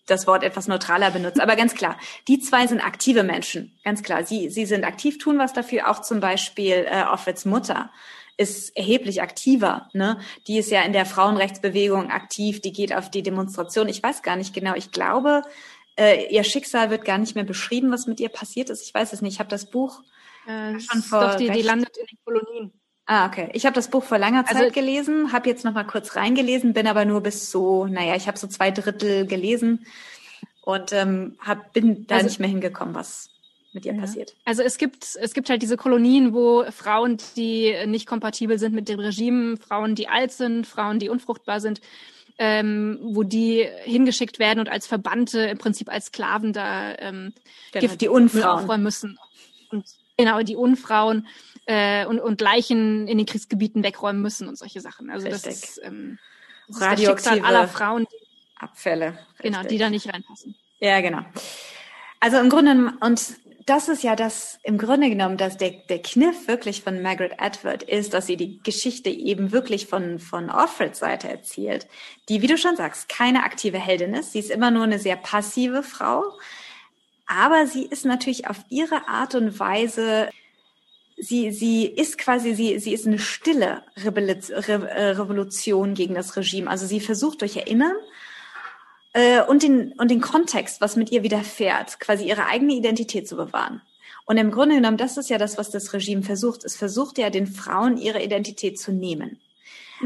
Speaker 2: das Wort etwas neutraler benutzt. Aber ganz klar, die zwei sind aktive Menschen. Ganz klar, sie, sie sind aktiv, tun was dafür. Auch zum Beispiel äh, Offreds Mutter ist erheblich aktiver. Ne? Die ist ja in der Frauenrechtsbewegung aktiv, die geht auf die Demonstration. Ich weiß gar nicht genau. Ich glaube, äh, ihr Schicksal wird gar nicht mehr beschrieben, was mit ihr passiert ist. Ich weiß es nicht. Ich habe das Buch
Speaker 1: Äh,
Speaker 2: Schon vor
Speaker 1: doch die, die landet in den Kolonien.
Speaker 2: Ah, okay. Ich habe das Buch vor langer Zeit
Speaker 1: Also-
Speaker 2: gelesen, habe jetzt noch mal kurz reingelesen, bin aber nur bis so, naja, ich habe so zwei Drittel gelesen und ähm, hab, bin da
Speaker 1: Also-
Speaker 2: nicht mehr hingekommen, was mit ihr
Speaker 1: Ja.
Speaker 2: passiert.
Speaker 1: Also es gibt, es gibt halt diese Kolonien, wo Frauen, die nicht kompatibel sind mit dem Regime, Frauen, die alt sind, Frauen, die unfruchtbar sind, ähm, wo die hingeschickt werden und als Verbannte im Prinzip als Sklaven da ähm,
Speaker 2: Genau,
Speaker 1: Gift
Speaker 2: die Unfrauen.
Speaker 1: aufräumen müssen. Und genau, die Unfrauen äh, und, und Leichen in den Kriegsgebieten wegräumen müssen und solche Sachen. Also das
Speaker 2: Richtig.
Speaker 1: ist, ähm, das ist das Schicksal
Speaker 2: Radioaktive
Speaker 1: aller Frauen, die,
Speaker 2: Abfälle.
Speaker 1: genau,
Speaker 2: richtig.
Speaker 1: die da nicht reinpassen.
Speaker 2: Ja, genau. Also im Grunde, und das ist ja das, im Grunde genommen, dass der, der Kniff wirklich von Margaret Atwood ist, dass sie die Geschichte eben wirklich von, von Offreds Seite erzählt, die, wie du schon sagst, keine aktive Heldin ist. Sie ist immer nur eine sehr passive Frau. Aber sie ist natürlich auf ihre Art und Weise, sie, sie ist quasi, sie, sie ist eine stille äh, Revolution gegen das Regime. Also sie versucht durch Erinnern äh, und, den, und den Kontext, was mit ihr widerfährt, quasi ihre eigene Identität zu bewahren. Und im Grunde genommen, das ist ja das, was das Regime versucht. Es versucht ja den Frauen ihre Identität zu nehmen.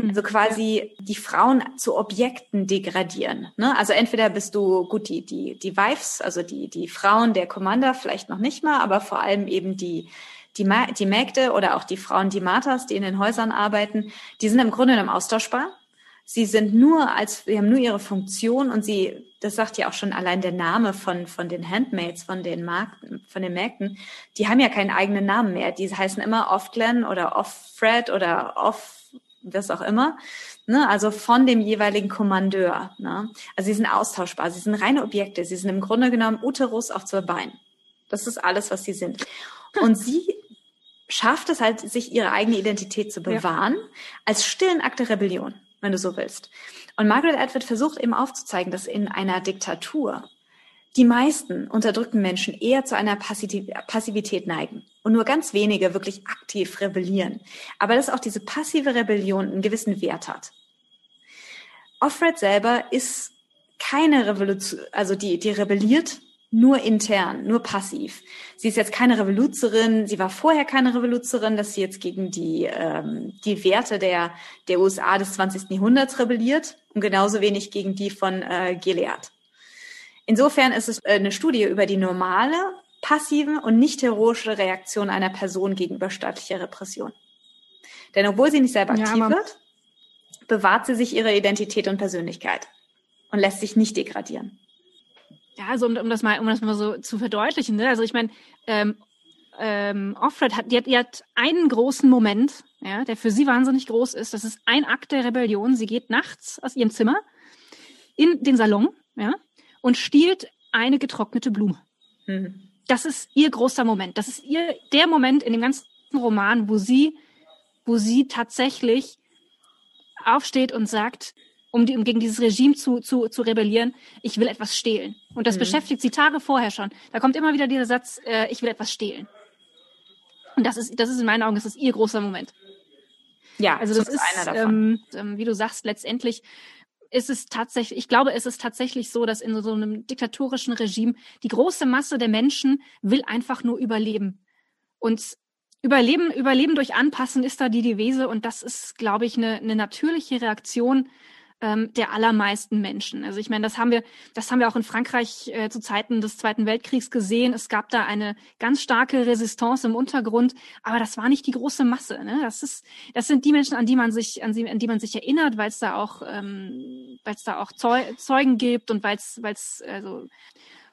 Speaker 2: Also quasi die Frauen zu Objekten degradieren. Ne? Also entweder bist du gut die die die Wives, also die die Frauen der Commander vielleicht noch nicht mal, aber vor allem eben die die, Ma die Mägde oder auch die Frauen, die Marthas, die in den Häusern arbeiten, die sind im Grunde genommen austauschbar. Sie sind nur als, sie haben nur ihre Funktion und sie, das sagt ja auch schon allein der Name von, von den Handmaids, von den Markten, von den Mägden, die haben ja keinen eigenen Namen mehr. Die heißen immer Off-Glenn oder Off-Fred oder Off, was auch immer. Ne? Also von dem jeweiligen Kommandeur. Ne? Also sie sind austauschbar, sie sind reine Objekte, sie sind im Grunde genommen Uterus auf zwei Beinen. Das ist alles, was sie sind. Und sie schafft es halt, sich ihre eigene Identität zu bewahren, als stillen Akt der Rebellion, wenn du so willst. Und Margaret Atwood versucht eben aufzuzeigen, dass in einer Diktatur die meisten unterdrückten Menschen eher zu einer Passiv Passivität neigen und nur ganz wenige wirklich aktiv rebellieren. Aber dass auch diese passive Rebellion einen gewissen Wert hat. Offred selber ist keine Revolution, also die, die rebelliert nur intern, nur passiv. Sie ist jetzt keine Revoluzerin, sie war vorher keine Revoluzerin, dass sie jetzt gegen die, ähm, die Werte der, der USA des 20. Jahrhunderts rebelliert und genauso wenig gegen die von äh, Gilead. Insofern ist es äh, eine Studie über die normale, passive und nicht heroische Reaktion einer Person gegenüber staatlicher Repression. Denn obwohl sie nicht selber aktiv ja, wird, bewahrt sie sich ihre Identität und Persönlichkeit und lässt sich nicht degradieren.
Speaker 1: Ja, also um, um das mal, um das mal so zu verdeutlichen, ne? Also ich meine, ähm, ähm, Offred hat, die hat, die hat einen großen Moment, ja, der für sie wahnsinnig groß ist. Das ist ein Akt der Rebellion. Sie geht nachts aus ihrem Zimmer in den Salon, ja, und stiehlt eine getrocknete Blume. Mhm. Das ist ihr großer Moment. Das ist ihr der Moment in dem ganzen Roman, wo sie, wo sie tatsächlich aufsteht und sagt, um, die, um gegen dieses Regime zu, zu, zu rebellieren, ich will etwas stehlen. Und das mhm. beschäftigt sie Tage vorher schon. Da kommt immer wieder dieser Satz, äh, ich will etwas stehlen. Und das ist, das ist in meinen Augen, das ist ihr großer Moment. Ja, also das, das ist, ist einer davon. Ähm, ähm, wie du sagst, letztendlich ist es tatsächlich, ich glaube, es ist tatsächlich so, dass in so einem diktatorischen Regime die große Masse der Menschen will einfach nur überleben. Und Überleben, Überleben durch Anpassen ist da die Devise und das ist, glaube ich, eine, eine natürliche Reaktion ähm, der allermeisten Menschen. Also ich meine, das haben wir, das haben wir auch in Frankreich äh, zu Zeiten des Zweiten Weltkriegs gesehen. Es gab da eine ganz starke Resistance im Untergrund, aber das war nicht die große Masse. Ne? Das ist, das sind die Menschen, an die man sich, an, sie, an die man sich erinnert, weil es da auch, ähm, weil es da auch Zeugen gibt und weil es, weil es, also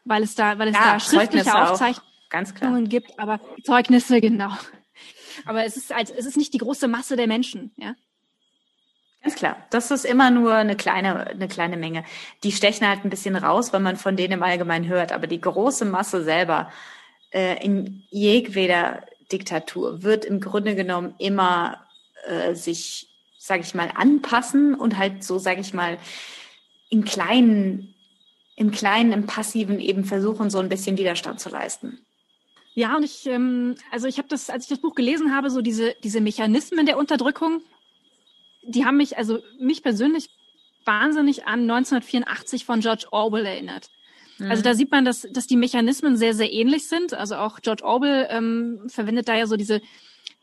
Speaker 1: weil es da, weil es ja, da schriftliche Aufzeichnungen gibt, aber Zeugnisse (laughs) genau. Aber es ist als, es ist nicht die große Masse der Menschen, ja.
Speaker 2: Ganz klar. Das ist immer nur eine kleine, eine kleine Menge. Die stechen halt ein bisschen raus, wenn man von denen im Allgemeinen hört. Aber die große Masse selber äh, in jegweder Diktatur wird im Grunde genommen immer äh, sich, sage ich mal, anpassen und halt so, sage ich mal, in kleinen, im kleinen, im passiven eben versuchen, so ein bisschen Widerstand zu leisten.
Speaker 1: Ja, und ich, ähm, also ich habe das, als ich das Buch gelesen habe, so diese, diese Mechanismen der Unterdrückung, die haben mich, also mich persönlich wahnsinnig an 1984 von George Orwell erinnert. Mhm. Also da sieht man, dass, dass die Mechanismen sehr, sehr ähnlich sind. Also auch George Orwell ähm, verwendet da ja so diese,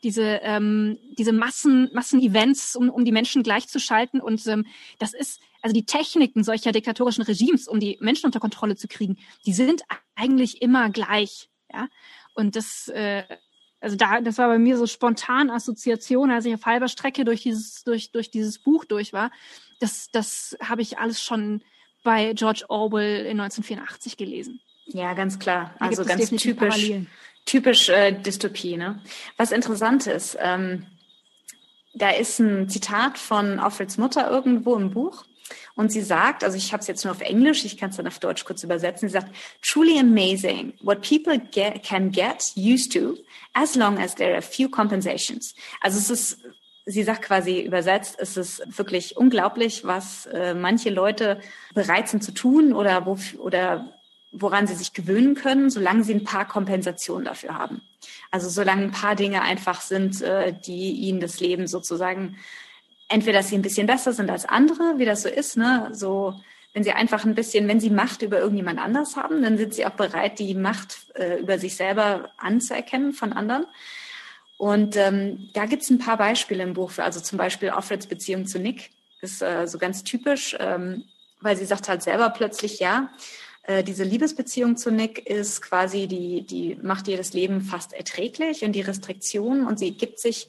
Speaker 1: diese, ähm, diese Massen, Massenevents, um, um die Menschen gleichzuschalten. Und ähm, das ist, also die Techniken solcher diktatorischen Regimes, um die Menschen unter Kontrolle zu kriegen, die sind eigentlich immer gleich. Ja. Und das, äh, also da, das war bei mir so spontan Assoziation, als ich auf halber Strecke durch dieses, durch, durch dieses Buch durch war. Das, das habe ich alles schon bei George Orwell in 1984 gelesen.
Speaker 2: Ja, ganz klar. Da also ganz typisch, typisch äh, Dystopie. Ne? Was interessant ist, ähm, da ist ein Zitat von Alfreds Mutter irgendwo im Buch. Und sie sagt, also ich habe es jetzt nur auf Englisch, ich kann es dann auf Deutsch kurz übersetzen. Sie sagt, truly amazing what people get, can get used to as long as there are few compensations. Also es ist, sie sagt quasi übersetzt, es ist wirklich unglaublich, was äh, manche Leute bereit sind zu tun oder wo, oder woran sie sich gewöhnen können, solange sie ein paar Kompensationen dafür haben. Also solange ein paar Dinge einfach sind, äh, die ihnen das Leben sozusagen entweder, dass sie ein bisschen besser sind als andere, wie das so ist, ne? So, wenn sie einfach ein bisschen, wenn sie Macht über irgendjemand anders haben, dann sind sie auch bereit, die Macht äh, über sich selber anzuerkennen von anderen. Und ähm, da gibt es ein paar Beispiele im Buch für, also zum Beispiel Offreds Beziehung zu Nick ist äh, so ganz typisch, ähm, weil sie sagt halt selber plötzlich, ja, äh, diese Liebesbeziehung zu Nick ist quasi die, die macht ihr das Leben fast erträglich und die Restriktionen und sie gibt sich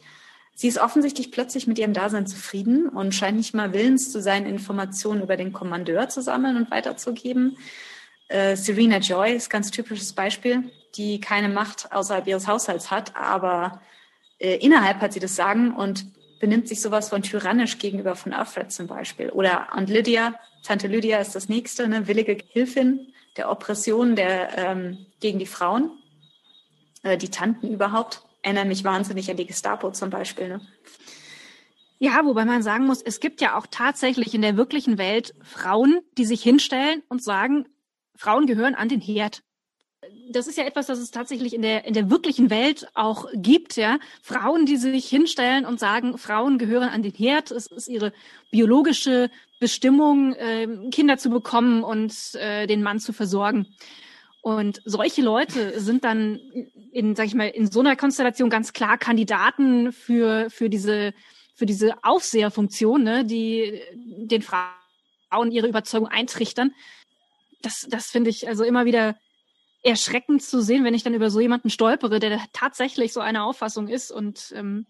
Speaker 2: Sie ist offensichtlich plötzlich mit ihrem Dasein zufrieden und scheint nicht mal willens zu sein, Informationen über den Kommandeur zu sammeln und weiterzugeben. Äh, Serena Joy ist ganz typisches Beispiel, die keine Macht außerhalb ihres Haushalts hat, aber äh, innerhalb hat sie das Sagen und benimmt sich sowas von tyrannisch gegenüber von Alfred zum Beispiel. Oder Aunt Lydia, Tante Lydia ist das nächste, eine willige Hilfin der Oppression der, ähm, gegen die Frauen, äh, die Tanten überhaupt erinnere mich wahnsinnig an die Gestapo zum Beispiel. Ne?
Speaker 1: Ja, wobei man sagen muss, es gibt ja auch tatsächlich in der wirklichen Welt Frauen, die sich hinstellen und sagen, Frauen gehören an den Herd. Das ist ja etwas, das es tatsächlich in der, in der wirklichen Welt auch gibt, ja. Frauen, die sich hinstellen und sagen, Frauen gehören an den Herd. Es ist ihre biologische Bestimmung, äh, Kinder zu bekommen und äh, den Mann zu versorgen. Und solche Leute sind dann in, sag ich mal, in so einer Konstellation ganz klar Kandidaten für, für diese, für diese Aufseherfunktion, ne, die den Frauen ihre Überzeugung eintrichtern. Das, das finde ich also immer wieder erschreckend zu sehen, wenn ich dann über so jemanden stolpere, der tatsächlich so eine Auffassung ist und ähm,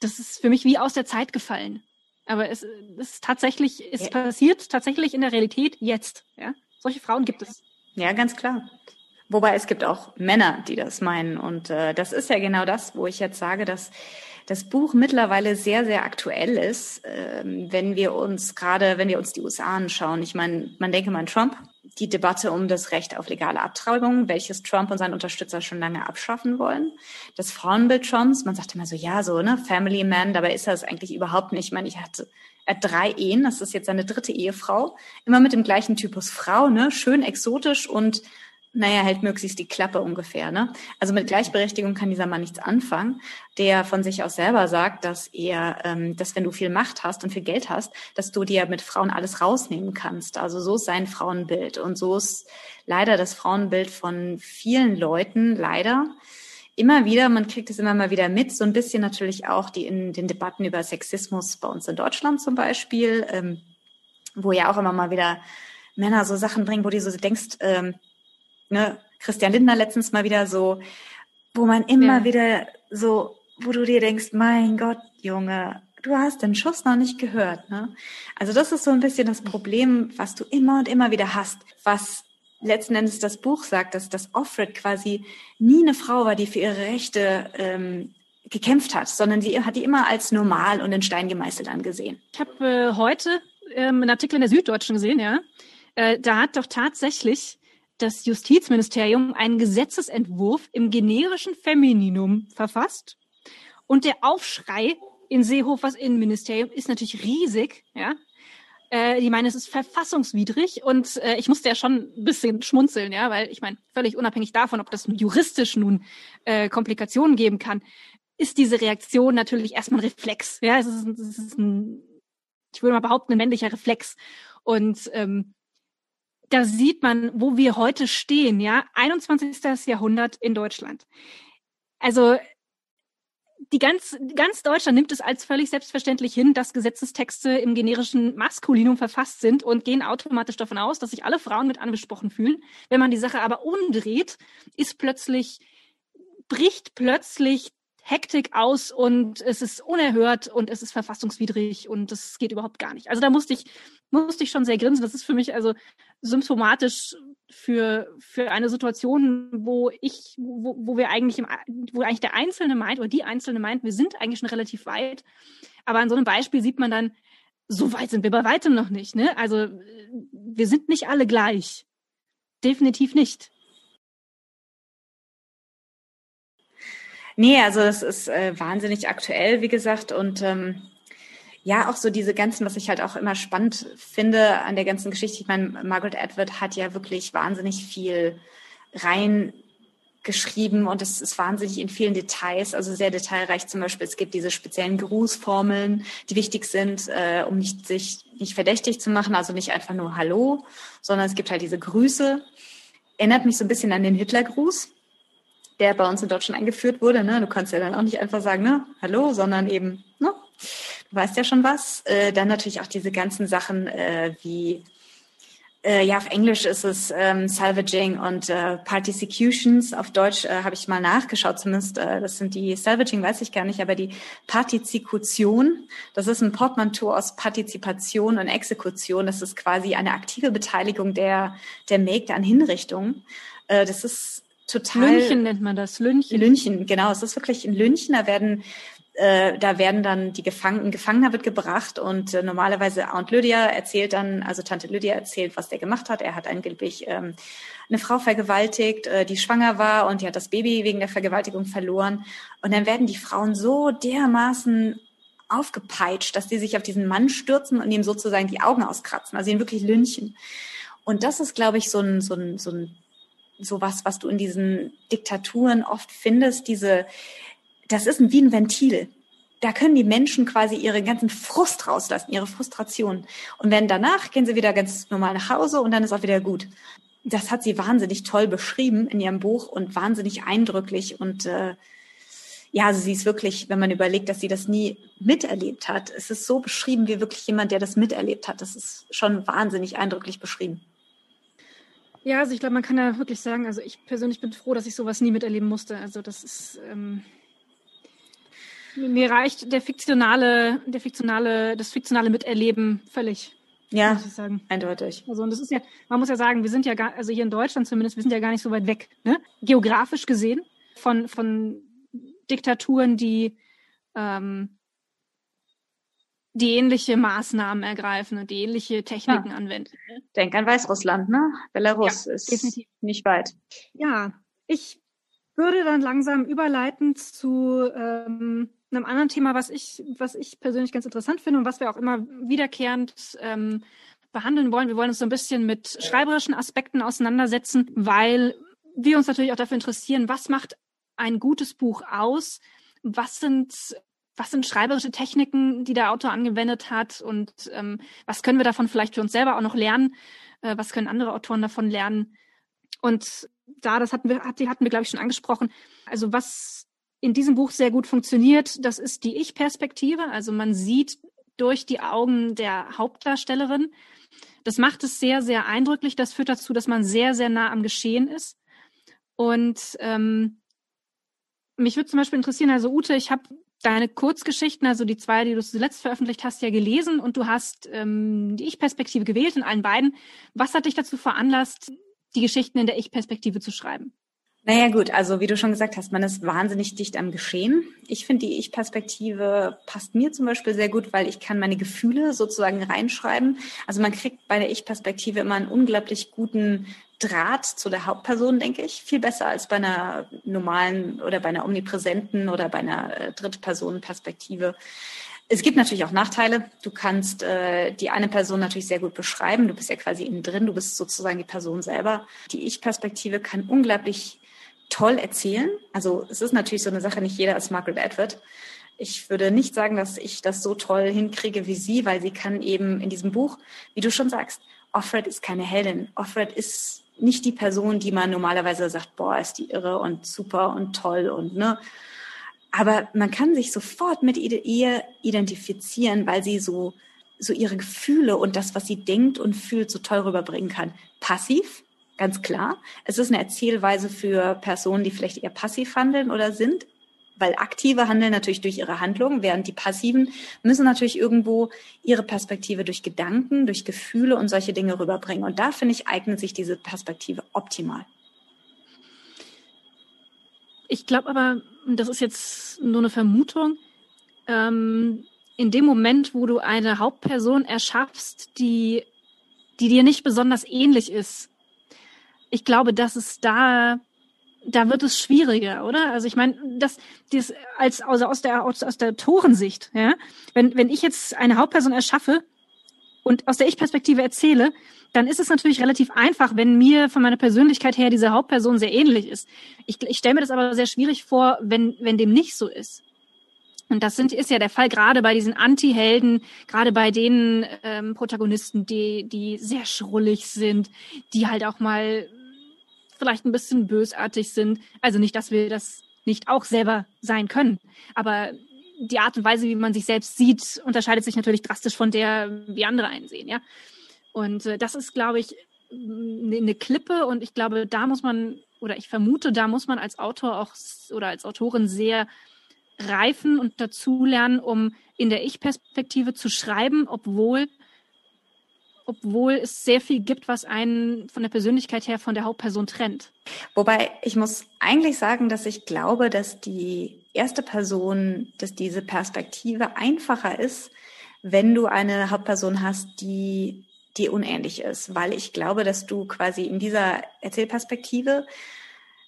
Speaker 1: das ist für mich wie aus der Zeit gefallen. Aber es, es ist tatsächlich, es ja. passiert tatsächlich in der Realität jetzt. Ja? Solche Frauen gibt es.
Speaker 2: Ja, ganz klar. Wobei es gibt auch Männer, die das meinen. Und äh, das ist ja genau das, wo ich jetzt sage, dass das Buch mittlerweile sehr, sehr aktuell ist, ähm, wenn wir uns gerade, wenn wir uns die USA anschauen. Ich meine, man denke mal an Trump, die Debatte um das Recht auf legale Abtreibung, welches Trump und seine Unterstützer schon lange abschaffen wollen. Das Frauenbild Trumps, man sagt immer so, ja, so, ne, Family Man, dabei ist er es eigentlich überhaupt nicht. Ich meine, ich hatte, er hat drei Ehen, das ist jetzt seine dritte Ehefrau, immer mit dem gleichen Typus Frau, ne, schön exotisch und naja, hält möglichst die Klappe ungefähr. Ne? Also mit Gleichberechtigung kann dieser Mann nichts anfangen, der von sich aus selber sagt, dass er, ähm, dass wenn du viel Macht hast und viel Geld hast, dass du dir mit Frauen alles rausnehmen kannst. Also so ist sein Frauenbild. Und so ist leider das Frauenbild von vielen Leuten, leider. Immer wieder, man kriegt es immer mal wieder mit, so ein bisschen natürlich auch die in den Debatten über Sexismus bei uns in Deutschland zum Beispiel, ähm, wo ja auch immer mal wieder Männer so Sachen bringen, wo du so denkst, ähm, ne, Christian Lindner letztens mal wieder so, wo man immer ja. wieder so, wo du dir denkst, mein Gott, Junge, du hast den Schuss noch nicht gehört. Ne? Also das ist so ein bisschen das Problem, was du immer und immer wieder hast, was letzten Endes das Buch sagt, dass das Offred quasi nie eine Frau war, die für ihre Rechte ähm, gekämpft hat, sondern sie hat die immer als normal und in Stein gemeißelt angesehen.
Speaker 1: Ich habe äh, heute ähm, einen Artikel in der Süddeutschen gesehen, ja. Äh, da hat doch tatsächlich das Justizministerium einen Gesetzesentwurf im generischen Femininum verfasst. Und der Aufschrei in Seehofers Innenministerium ist natürlich riesig, ja. Äh, die meinen, es ist verfassungswidrig und äh, ich musste ja schon ein bisschen schmunzeln, ja, weil ich meine, völlig unabhängig davon, ob das juristisch nun äh, Komplikationen geben kann, ist diese Reaktion natürlich erstmal ein Reflex. Ja, es ist, es ist ein, ich würde mal behaupten, ein männlicher Reflex. Und ähm, da sieht man, wo wir heute stehen, ja, 21. Jahrhundert in Deutschland. Also die ganz, ganz Deutschland nimmt es als völlig selbstverständlich hin, dass Gesetzestexte im generischen Maskulinum verfasst sind und gehen automatisch davon aus, dass sich alle Frauen mit angesprochen fühlen. Wenn man die Sache aber umdreht, ist plötzlich, bricht plötzlich Hektik aus und es ist unerhört und es ist verfassungswidrig und das geht überhaupt gar nicht. Also da musste ich, musste ich schon sehr grinsen. Das ist für mich also symptomatisch für, für eine Situation, wo ich, wo, wo wir eigentlich im, wo eigentlich der Einzelne meint oder die Einzelne meint, wir sind eigentlich schon relativ weit. Aber an so einem Beispiel sieht man dann, so weit sind wir bei weitem noch nicht. Ne? Also wir sind nicht alle gleich. Definitiv nicht.
Speaker 2: Nee, also es ist äh, wahnsinnig aktuell, wie gesagt. Und ähm, ja, auch so diese ganzen, was ich halt auch immer spannend finde an der ganzen Geschichte. Ich meine, Margaret Atwood hat ja wirklich wahnsinnig viel rein geschrieben und es ist wahnsinnig in vielen Details, also sehr detailreich zum Beispiel. Es gibt diese speziellen Grußformeln, die wichtig sind, äh, um nicht sich nicht verdächtig zu machen, also nicht einfach nur Hallo, sondern es gibt halt diese Grüße. Erinnert mich so ein bisschen an den Hitlergruß der bei uns in Deutschland eingeführt wurde. Ne? Du kannst ja dann auch nicht einfach sagen, ne, hallo, sondern eben, ne, du weißt ja schon was. Äh, dann natürlich auch diese ganzen Sachen äh, wie, äh, ja, auf Englisch ist es ähm, Salvaging und äh, Particutions. Auf Deutsch äh, habe ich mal nachgeschaut, zumindest äh, das sind die Salvaging, weiß ich gar nicht, aber die Partizikution, das ist ein Portmanteau aus Partizipation und Exekution. Das ist quasi eine aktive Beteiligung der, der Mägde an Hinrichtungen. Äh, das ist total.
Speaker 1: Lünchen nennt man das, Lünchen.
Speaker 2: Lünchen, genau. Es ist wirklich ein Lünchen. Da werden äh, da werden dann die Gefangenen, ein Gefangener wird gebracht und äh, normalerweise Aunt Lydia erzählt dann, also Tante Lydia erzählt, was der gemacht hat. Er hat angeblich ähm, eine Frau vergewaltigt, äh, die schwanger war und die hat das Baby wegen der Vergewaltigung verloren. Und dann werden die Frauen so dermaßen aufgepeitscht, dass die sich auf diesen Mann stürzen und ihm sozusagen die Augen auskratzen, also ihn wirklich lynchen. Und das ist, glaube ich, so ein, so ein, so ein sowas, was du in diesen Diktaturen oft findest, diese, das ist wie ein Ventil. Da können die Menschen quasi ihren ganzen Frust rauslassen, ihre Frustration. Und wenn danach gehen sie wieder ganz normal nach Hause und dann ist auch wieder gut. Das hat sie wahnsinnig toll beschrieben in ihrem Buch und wahnsinnig eindrücklich und äh, ja, also sie ist wirklich, wenn man überlegt, dass sie das nie miterlebt hat, es ist so beschrieben wie wirklich jemand, der das miterlebt hat. Das ist schon wahnsinnig eindrücklich beschrieben.
Speaker 1: Ja, also ich glaube, man kann ja wirklich sagen, also ich persönlich bin froh, dass ich sowas nie miterleben musste. Also das ist, ähm, Mir reicht der fiktionale, der fiktionale, das fiktionale Miterleben völlig.
Speaker 2: Ja, muss ich sagen. eindeutig.
Speaker 1: Also und das ist ja, man muss ja sagen, wir sind ja gar, also hier in Deutschland zumindest, wir sind ja gar nicht so weit weg, ne? Geografisch gesehen von von Diktaturen, die ähm, die ähnliche Maßnahmen ergreifen und die ähnliche Techniken ja. anwenden. Ne?
Speaker 2: Denk an Weißrussland, ne? Belarus ja, ist definitiv. nicht weit.
Speaker 1: Ja, ich würde dann langsam überleiten zu ähm, einem anderen Thema, was ich, was ich persönlich ganz interessant finde und was wir auch immer wiederkehrend ähm, behandeln wollen. Wir wollen uns so ein bisschen mit schreiberischen Aspekten auseinandersetzen, weil wir uns natürlich auch dafür interessieren, was macht ein gutes Buch aus? Was sind was sind schreiberische Techniken, die der Autor angewendet hat und ähm, was können wir davon vielleicht für uns selber auch noch lernen? Äh, was können andere Autoren davon lernen? Und da, das hatten wir, hatten wir, glaube ich, schon angesprochen. Also was in diesem Buch sehr gut funktioniert, das ist die Ich-Perspektive. Also man sieht durch die Augen der Hauptdarstellerin. Das macht es sehr, sehr eindrücklich. Das führt dazu, dass man sehr, sehr nah am Geschehen ist. Und ähm, mich würde zum Beispiel interessieren, also Ute, ich habe deine Kurzgeschichten, also die zwei, die du zuletzt veröffentlicht hast, ja gelesen und du hast ähm, die Ich-Perspektive gewählt in allen beiden. Was hat dich dazu veranlasst, die Geschichten in der Ich-Perspektive zu schreiben?
Speaker 2: Naja gut, also wie du schon gesagt hast, man ist wahnsinnig dicht am Geschehen. Ich finde, die Ich-Perspektive passt mir zum Beispiel sehr gut, weil ich kann meine Gefühle sozusagen reinschreiben. Also man kriegt bei der Ich-Perspektive immer einen unglaublich guten Draht zu der Hauptperson, denke ich. Viel besser als bei einer normalen oder bei einer omnipräsenten oder bei einer äh, Drittpersonen-Perspektive. Es gibt natürlich auch Nachteile. Du kannst äh, die eine Person natürlich sehr gut beschreiben. Du bist ja quasi innen drin. Du bist sozusagen die Person selber. Die Ich-Perspektive kann unglaublich toll erzählen. Also es ist natürlich so eine Sache, nicht jeder ist Margaret Atwood. Ich würde nicht sagen, dass ich das so toll hinkriege wie sie, weil sie kann eben in diesem Buch, wie du schon sagst, Offred ist keine Heldin. Offred ist nicht die Person, die man normalerweise sagt, boah, ist die irre und super und toll und ne. Aber man kann sich sofort mit ihr identifizieren, weil sie so, so ihre Gefühle und das, was sie denkt und fühlt, so toll rüberbringen kann. Passiv, ganz klar. Es ist eine Erzählweise für Personen, die vielleicht eher passiv handeln oder sind, weil aktive handeln natürlich durch ihre Handlungen, während die passiven müssen natürlich irgendwo ihre Perspektive durch Gedanken, durch Gefühle und solche Dinge rüberbringen. Und da finde ich, eignet sich diese Perspektive optimal.
Speaker 1: Ich glaube aber, das ist jetzt nur eine Vermutung, ähm, in dem Moment, wo du eine Hauptperson erschaffst, die, die dir nicht besonders ähnlich ist, ich glaube, dass es da da wird es schwieriger, oder? Also ich meine, das, das als also aus der aus, aus der Torensicht, ja, wenn wenn ich jetzt eine Hauptperson erschaffe und aus der Ich-Perspektive erzähle, dann ist es natürlich relativ einfach, wenn mir von meiner Persönlichkeit her diese Hauptperson sehr ähnlich ist. Ich, ich stelle mir das aber sehr schwierig vor, wenn wenn dem nicht so ist. Und das sind, ist ja der Fall gerade bei diesen Anti-Helden, gerade bei den ähm, Protagonisten, die, die sehr schrullig sind, die halt auch mal vielleicht ein bisschen bösartig sind. Also nicht, dass wir das nicht auch selber sein können, aber die Art und Weise, wie man sich selbst sieht, unterscheidet sich natürlich drastisch von der, wie andere einsehen, ja. Und äh, das ist, glaube ich, eine Klippe und ich glaube, da muss man, oder ich vermute, da muss man als Autor auch oder als Autorin sehr reifen und dazulernen, um in der Ich-Perspektive zu schreiben, obwohl obwohl es sehr viel gibt, was einen von der Persönlichkeit her von der Hauptperson trennt.
Speaker 2: Wobei ich muss eigentlich sagen, dass ich glaube, dass die erste Person, dass diese Perspektive einfacher ist, wenn du eine Hauptperson hast, die die unähnlich ist, weil ich glaube, dass du quasi in dieser Erzählperspektive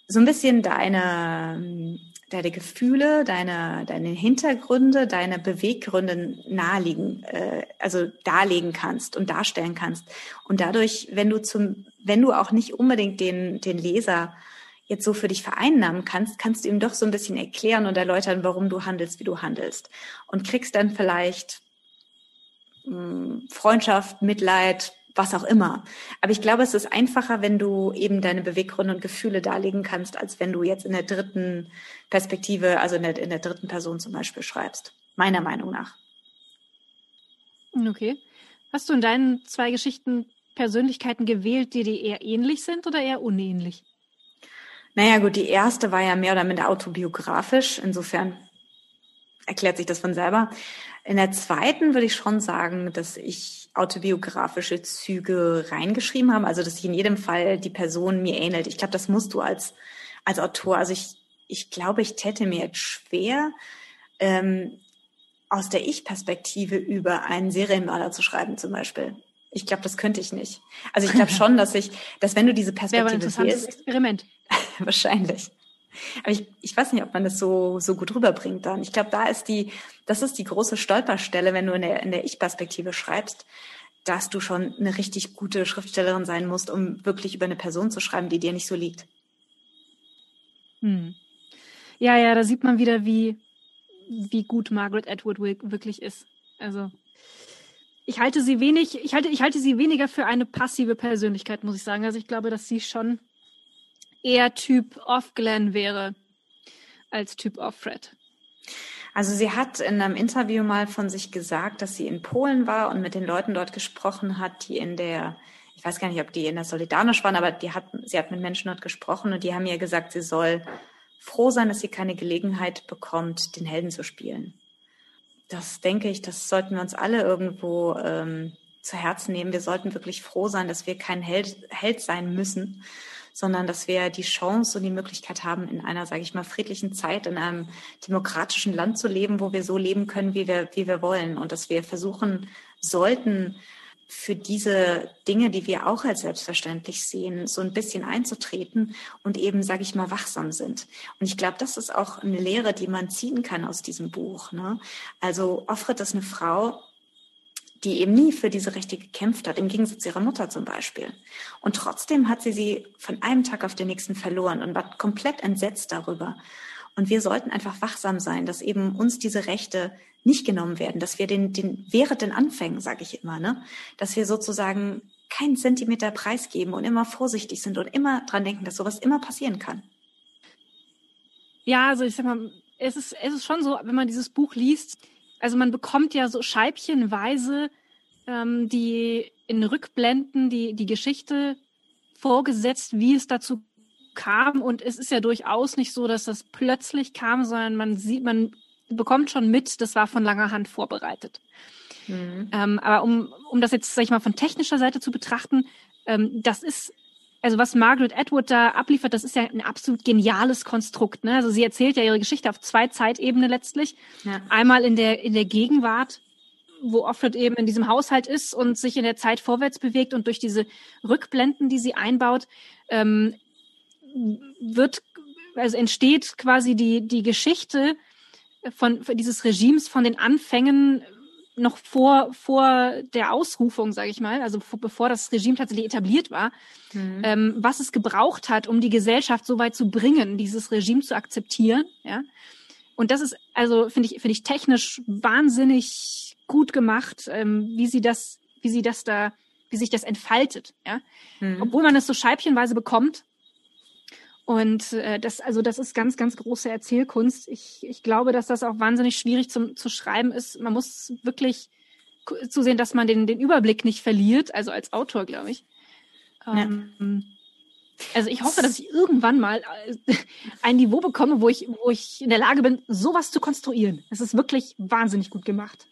Speaker 2: so ein bisschen deine deine Gefühle, deine, deine Hintergründe, deine Beweggründe naheliegen, äh, also darlegen kannst und darstellen kannst. Und dadurch, wenn du zum, wenn du auch nicht unbedingt den, den Leser jetzt so für dich vereinnahmen kannst, kannst du ihm doch so ein bisschen erklären und erläutern, warum du handelst, wie du handelst. Und kriegst dann vielleicht mh, hm, Freundschaft, Mitleid, was auch immer. Aber ich glaube, es ist einfacher, wenn du eben deine Beweggründe und Gefühle darlegen kannst, als wenn du jetzt in der dritten Perspektive, also in der, in der dritten Person zum Beispiel schreibst. Meiner Meinung nach.
Speaker 1: Okay. Hast du in deinen zwei Geschichten Persönlichkeiten gewählt, die dir eher ähnlich sind oder eher unähnlich?
Speaker 2: Naja, gut, die erste war ja mehr oder minder autobiografisch. Insofern erklärt sich das von selber. In der zweiten würde ich schon sagen, dass ich autobiografische Züge reingeschrieben habe, also dass ich in jedem Fall die Person mir ähnelt. Ich glaube, das musst du als, als Autor. Also ich, ich glaube, ich täte mir jetzt schwer, ähm, aus der Ich-Perspektive über einen Serienmörder zu schreiben, zum Beispiel. Ich glaube, das könnte ich nicht. Also ich glaube (laughs) schon, dass ich, dass wenn du diese Perspektive Wäre ein interessantes
Speaker 1: wählst, Experiment. (laughs)
Speaker 2: wahrscheinlich. Aber ich, ich weiß nicht, ob man das so, so gut rüberbringt dann. Ich glaube, da ist die, das ist die große Stolperstelle, wenn du in der, in der Ich-Perspektive schreibst, dass du schon eine richtig gute Schriftstellerin sein musst, um wirklich über eine Person zu schreiben, die dir nicht so liegt.
Speaker 1: Hm. Ja, ja, da sieht man wieder, wie, wie gut Margaret Atwood wirklich ist. Also ich halte sie wenig, ich halte, ich halte sie weniger für eine passive Persönlichkeit, muss ich sagen. Also ich glaube, dass sie schon eher Typ Off Glenn wäre als Typ Off Fred.
Speaker 2: Also sie hat in einem Interview mal von sich gesagt, dass sie in Polen war und mit den Leuten dort gesprochen hat, die in der, ich weiß gar nicht, ob die in der Solidarność waren, aber die hat, sie hat mit Menschen dort gesprochen und die haben ihr gesagt, sie soll froh sein, dass sie keine Gelegenheit bekommt, den Helden zu spielen. Das denke ich, das sollten wir uns alle irgendwo ähm, zu Herzen nehmen. Wir sollten wirklich froh sein, dass wir kein Held, Held sein müssen, sondern dass wir die Chance und die Möglichkeit haben, in einer, sage ich mal, friedlichen Zeit, in einem demokratischen Land zu leben, wo wir so leben können, wie wir, wie wir wollen. Und dass wir versuchen sollten, für diese Dinge, die wir auch als selbstverständlich sehen, so ein bisschen einzutreten und eben, sage ich mal, wachsam sind. Und ich glaube, das ist auch eine Lehre, die man ziehen kann aus diesem Buch. Ne? Also Offred ist eine Frau, die eben nie für diese Rechte gekämpft hat, im Gegensatz zu ihrer Mutter zum Beispiel. Und trotzdem hat sie sie von einem Tag auf den nächsten verloren und war komplett entsetzt darüber. Und wir sollten einfach wachsam sein, dass eben uns diese Rechte nicht genommen werden, dass wir den, den während den Anfängen, sage ich immer, ne, dass wir sozusagen keinen Zentimeter preisgeben und immer vorsichtig sind und immer dran denken, dass sowas immer passieren kann.
Speaker 1: Ja, also ich sag mal, es ist, es ist schon so, wenn man dieses Buch liest, also man bekommt ja so scheibchenweise ähm, die in Rückblenden die, die Geschichte vorgesetzt, wie es dazu kam. Und es ist ja durchaus nicht so, dass das plötzlich kam, sondern man sieht, man bekommt schon mit, das war von langer Hand vorbereitet. Mhm. Ähm, aber um, um das jetzt, sag ich mal, von technischer Seite zu betrachten, ähm, das ist also was Margaret Atwood da abliefert, das ist ja ein absolut geniales Konstrukt. Ne? Also sie erzählt ja ihre Geschichte auf zwei Zeitebenen letztlich. Ja. Einmal in der, in der Gegenwart, wo Offred eben in diesem Haushalt ist und sich in der Zeit vorwärts bewegt und durch diese Rückblenden, die sie einbaut, ähm, wird, also entsteht quasi die, die Geschichte von, von dieses Regimes von den Anfängen noch vor, vor der Ausrufung, sage ich mal, also vor, bevor das Regime tatsächlich etabliert war, mhm. ähm, was es gebraucht hat, um die Gesellschaft so weit zu bringen, dieses Regime zu akzeptieren. Ja? Und das ist also, finde ich, finde ich technisch wahnsinnig gut gemacht, ähm, wie sie das, wie sie das da, wie sich das entfaltet. Ja? Mhm. Obwohl man es so scheibchenweise bekommt, und äh, das, also das ist ganz, ganz große Erzählkunst. Ich, ich glaube, dass das auch wahnsinnig schwierig zum, zu schreiben ist. Man muss wirklich zusehen, dass man den, den Überblick nicht verliert, also als Autor, glaube ich. Ähm, ja. Also ich hoffe, dass ich irgendwann mal äh, (laughs) ein Niveau bekomme, wo ich, wo ich in der Lage bin, sowas zu konstruieren. Es ist wirklich wahnsinnig gut gemacht.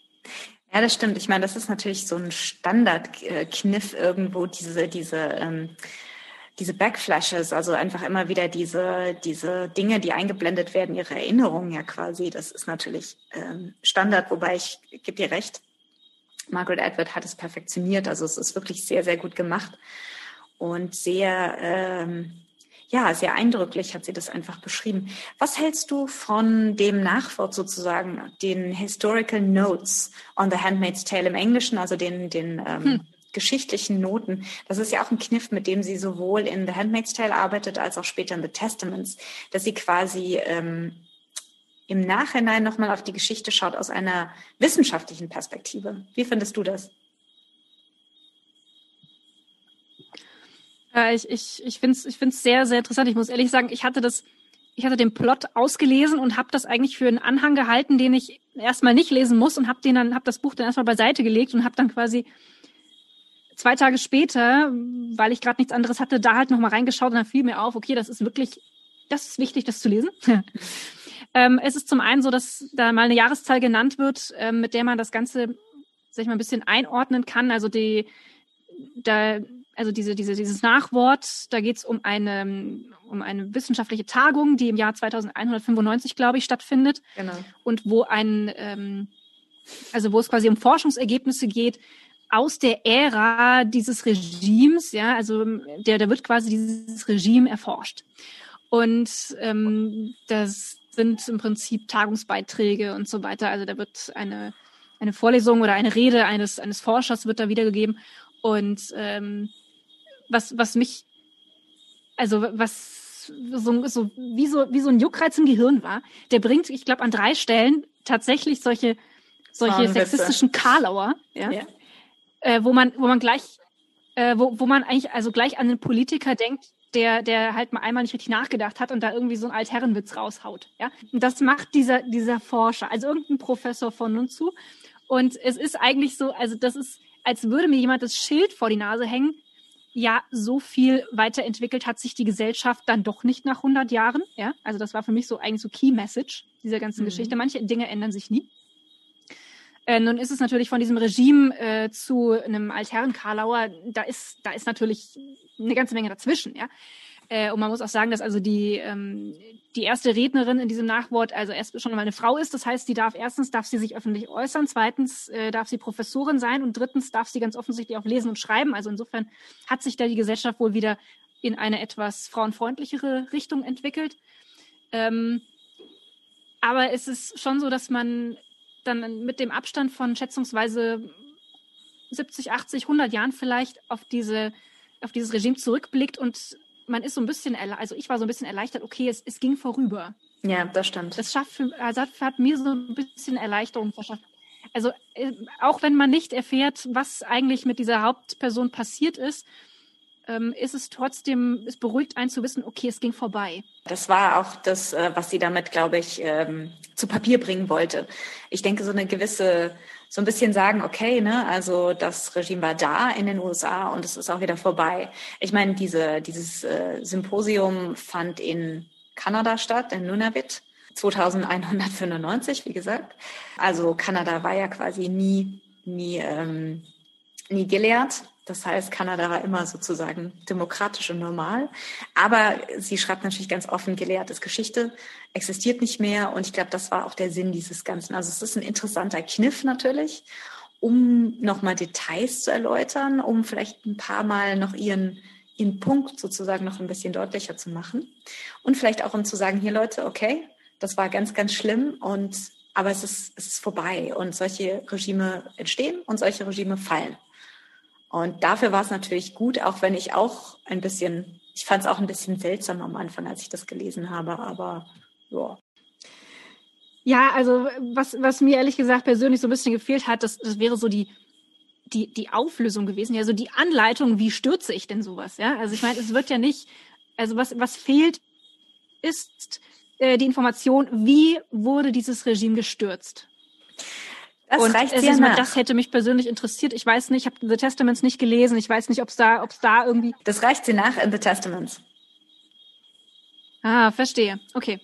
Speaker 2: Ja, das stimmt. Ich meine, das ist natürlich so ein Standardkniff irgendwo, diese, diese ähm, diese Backflashes, also einfach immer wieder diese, diese Dinge, die eingeblendet werden, ihre Erinnerungen ja quasi, das ist natürlich ähm, Standard, wobei ich gebe dir recht, Margaret Atwood hat es perfektioniert, also es ist wirklich sehr, sehr gut gemacht und sehr, ähm, ja, sehr eindrücklich hat sie das einfach beschrieben. Was hältst du von dem Nachwort sozusagen, den Historical Notes on the Handmaid's Tale im Englischen, also den, den ähm, hm geschichtlichen Noten. Das ist ja auch ein Kniff, mit dem sie sowohl in The Handmaid's Tale arbeitet, als auch später in The Testaments, dass sie quasi ähm, im Nachhinein nochmal auf die Geschichte schaut aus einer wissenschaftlichen Perspektive. Wie findest du das?
Speaker 1: Äh, ich ich, ich finde es ich find's sehr, sehr interessant. Ich muss ehrlich sagen, ich hatte das, ich hatte den Plot ausgelesen und habe das eigentlich für einen Anhang gehalten, den ich erstmal nicht lesen muss und habe den dann, habe das Buch dann erstmal beiseite gelegt und habe dann quasi zwei Tage später, weil ich gerade nichts anderes hatte, da halt nochmal reingeschaut und dann fiel mir auf, okay, das ist wirklich, das ist wichtig, das zu lesen. (laughs) Ähm, es ist zum einen so, dass da mal eine Jahreszahl genannt wird, ähm, mit der man das Ganze, sag ich mal, ein bisschen einordnen kann. Also die, da, also diese, diese, dieses Nachwort, da geht es um eine, um eine wissenschaftliche Tagung, die im Jahr 2195, glaube ich, stattfindet. Genau. Und wo ein, ähm, also wo es quasi um Forschungsergebnisse geht, aus der Ära dieses Regimes, ja, also der, da wird quasi dieses Regime erforscht. Und ähm, das sind im Prinzip Tagungsbeiträge und so weiter. Also da wird eine, eine Vorlesung oder eine Rede eines, eines Forschers wird da wiedergegeben. Und ähm, was, was mich, also was so, so, wie so wie so ein Juckreiz im Gehirn war, der bringt, ich glaube, an drei Stellen tatsächlich solche solche sexistischen Karlauer, ja, ja äh, wo man, wo man gleich, äh, wo, wo man eigentlich also gleich an einen Politiker denkt, der, der halt mal einmal nicht richtig nachgedacht hat und da irgendwie so einen Altherrenwitz raushaut. Ja? Und das macht dieser, dieser Forscher, also irgendein Professor von und zu. Und es ist eigentlich so, also das ist, als würde mir jemand das Schild vor die Nase hängen. Ja, so viel weiterentwickelt hat sich die Gesellschaft dann doch nicht nach 100 Jahren. Ja, also das war für mich so eigentlich so Key Message dieser ganzen mhm. Geschichte. Manche Dinge ändern sich nie. Äh, nun ist es natürlich von diesem Regime äh, zu einem Altherren Karlauer, da ist, da ist natürlich eine ganze Menge dazwischen, ja. Äh, und man muss auch sagen, dass also die, ähm, die erste Rednerin in diesem Nachwort also erst schon mal eine Frau ist. Das heißt, die darf erstens darf sie sich öffentlich äußern, zweitens äh, darf sie Professorin sein und drittens darf sie ganz offensichtlich auch lesen und schreiben. Also insofern hat sich da die Gesellschaft wohl wieder in eine etwas frauenfreundlichere Richtung entwickelt. Ähm, aber es ist schon so, dass man dann mit dem Abstand von schätzungsweise 70, 80, 100 Jahren vielleicht auf diese auf dieses Regime zurückblickt und man ist so ein bisschen, also ich war so ein bisschen erleichtert, okay, es, es ging vorüber.
Speaker 2: Ja, das stimmt.
Speaker 1: Das schafft für, also hat mir so ein bisschen Erleichterung verschafft. Also äh, auch wenn man nicht erfährt, was eigentlich mit dieser Hauptperson passiert ist, ist es trotzdem, es beruhigt einen zu wissen, okay, es ging vorbei.
Speaker 2: Das war auch das, äh, was sie damit, glaube ich, ähm, zu Papier bringen wollte. Ich denke, so eine gewisse, so ein bisschen sagen, okay, ne, also das Regime war da in den USA und es ist auch wieder vorbei. Ich meine, diese, dieses äh, Symposium fand in Kanada statt, in Nunavut. 2195, wie gesagt. Also Kanada war ja quasi nie, nie, ähm, nie gelehrt. Das heißt, Kanada war immer sozusagen demokratisch und normal. Aber sie schreibt natürlich ganz offen, gelehrtes Geschichte existiert nicht mehr. Und ich glaube, das war auch der Sinn dieses Ganzen. Also es ist ein interessanter Kniff natürlich, um nochmal Details zu erläutern, um vielleicht ein paar Mal noch ihren, ihren Punkt sozusagen noch ein bisschen deutlicher zu machen. Und vielleicht auch um zu sagen, hier Leute, okay, das war ganz, ganz schlimm und aber es ist, es ist vorbei und solche Regime entstehen und solche Regime fallen. Und dafür war es natürlich gut, auch wenn ich auch ein bisschen, ich fand es auch ein bisschen seltsam am Anfang, als ich das gelesen habe, aber ja.
Speaker 1: Ja, also was, was mir ehrlich gesagt persönlich so ein bisschen gefehlt hat, das, das wäre so die, die, die Auflösung gewesen, ja, so die Anleitung, wie stürze ich denn sowas, ja? Also ich meine, es wird ja nicht, also was, was fehlt, ist äh, die Information, wie wurde dieses Regime gestürzt? Das und reicht sehr nach. Das hätte mich persönlich interessiert. Ich weiß nicht, ich habe The Testaments nicht gelesen. Ich weiß nicht, ob es da, ob's da irgendwie.
Speaker 2: Das reicht sie nach in The Testaments.
Speaker 1: Ah, verstehe. Okay.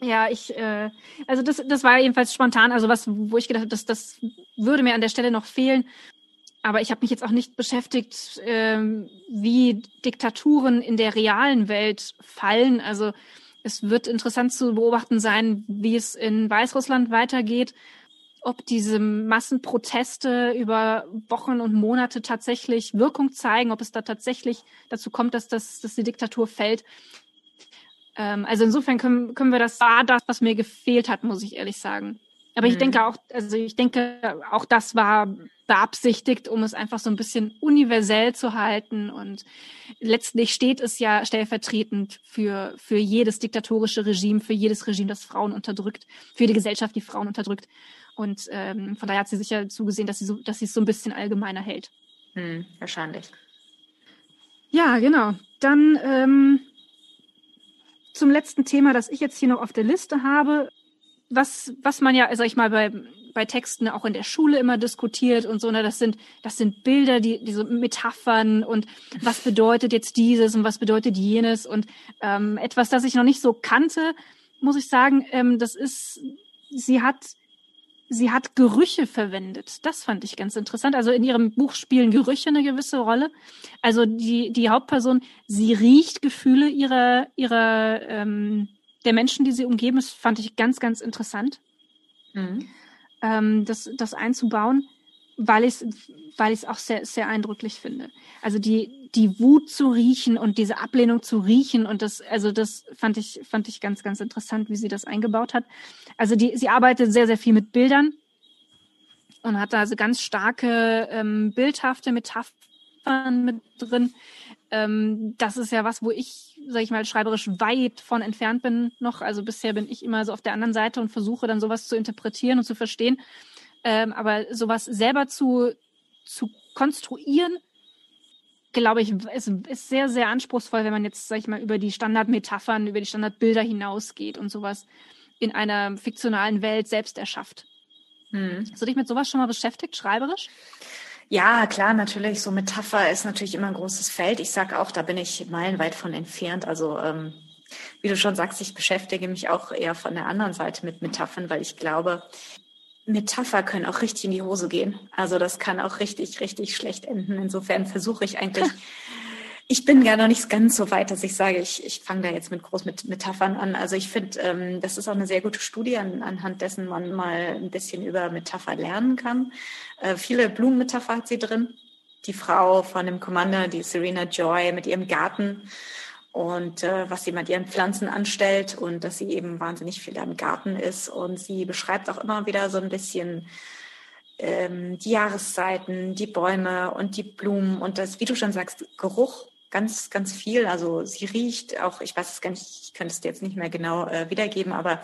Speaker 1: Ja, ich, äh, also das, das war jedenfalls spontan, also was, wo ich gedacht habe, das, das würde mir an der Stelle noch fehlen. Aber ich habe mich jetzt auch nicht beschäftigt, ähm, wie Diktaturen in der realen Welt fallen. Also es wird interessant zu beobachten sein, wie es in Weißrussland weitergeht ob diese Massenproteste über Wochen und Monate tatsächlich Wirkung zeigen, ob es da tatsächlich dazu kommt, dass, das, dass die Diktatur fällt. Ähm, also insofern können, können wir das, war das, was mir gefehlt hat, muss ich ehrlich sagen. Aber mhm. ich denke auch, also ich denke, auch das war beabsichtigt, um es einfach so ein bisschen universell zu halten. Und letztlich steht es ja stellvertretend für, für jedes diktatorische Regime, für jedes Regime, das Frauen unterdrückt, für die Gesellschaft, die Frauen unterdrückt. Und ähm, von daher hat sie sicher zugesehen, dass sie so, dass sie es so ein bisschen allgemeiner hält.
Speaker 2: Hm, wahrscheinlich.
Speaker 1: Ja, genau. Dann ähm, zum letzten Thema, das ich jetzt hier noch auf der Liste habe, was, was man ja, sag ich mal, bei, bei Texten auch in der Schule immer diskutiert und so, ne, das sind, das sind Bilder, die, diese Metaphern und was bedeutet jetzt dieses und was bedeutet jenes und ähm, etwas, das ich noch nicht so kannte, muss ich sagen, ähm, das ist, sie hat, sie hat Gerüche verwendet. Das fand ich ganz interessant. Also in ihrem Buch spielen Gerüche eine gewisse Rolle. Also die, die Hauptperson, sie riecht Gefühle ihrer, ihrer, ähm, der Menschen, die sie umgeben. Das fand ich ganz, ganz interessant. Mhm. Ähm, das, das einzubauen weil ich es weil ich's auch sehr, sehr eindrücklich finde. Also die, die Wut zu riechen und diese Ablehnung zu riechen und das, also das fand ich, fand ich ganz, ganz interessant, wie sie das eingebaut hat. Also die, sie arbeitet sehr, sehr viel mit Bildern und hat da also ganz starke ähm, bildhafte Metaphern mit drin. Ähm, das ist ja was, wo ich, sag ich mal, schreiberisch weit von entfernt bin noch. Also bisher bin ich immer so auf der anderen Seite und versuche dann sowas zu interpretieren und zu verstehen. Ähm, aber sowas selber zu, zu konstruieren, glaube ich, ist, ist sehr, sehr anspruchsvoll, wenn man jetzt, sag ich mal, über die Standardmetaphern, über die Standardbilder hinausgeht und sowas in einer fiktionalen Welt selbst erschafft. Hm. Hast du dich mit sowas schon mal beschäftigt, schreiberisch?
Speaker 2: Ja, klar, natürlich. So Metapher ist natürlich immer ein großes Feld. Ich sage auch, da bin ich meilenweit von entfernt. Also ähm, wie du schon sagst, ich beschäftige mich auch eher von der anderen Seite mit Metaphern, weil ich glaube, Metapher können auch richtig in die Hose gehen. Also das kann auch richtig, richtig schlecht enden. Insofern versuche ich eigentlich, (laughs) ich bin gar noch nicht ganz so weit, dass ich sage, ich, ich fange da jetzt mit groß mit Metaphern an. Also ich finde, ähm, das ist auch eine sehr gute Studie, an, anhand dessen man mal ein bisschen über Metapher lernen kann. Äh, viele Blumenmetapher hat sie drin. Die Frau von dem Commander, die Serena Joy mit ihrem Garten und äh, was sie mit ihren Pflanzen anstellt und dass sie eben wahnsinnig viel am Garten ist. Und sie beschreibt auch immer wieder so ein bisschen ähm, die Jahreszeiten, die Bäume und die Blumen und das, wie du schon sagst, Geruch ganz, ganz viel. Also sie riecht auch, ich weiß es gar nicht, ich könnte es dir jetzt nicht mehr genau äh, wiedergeben, aber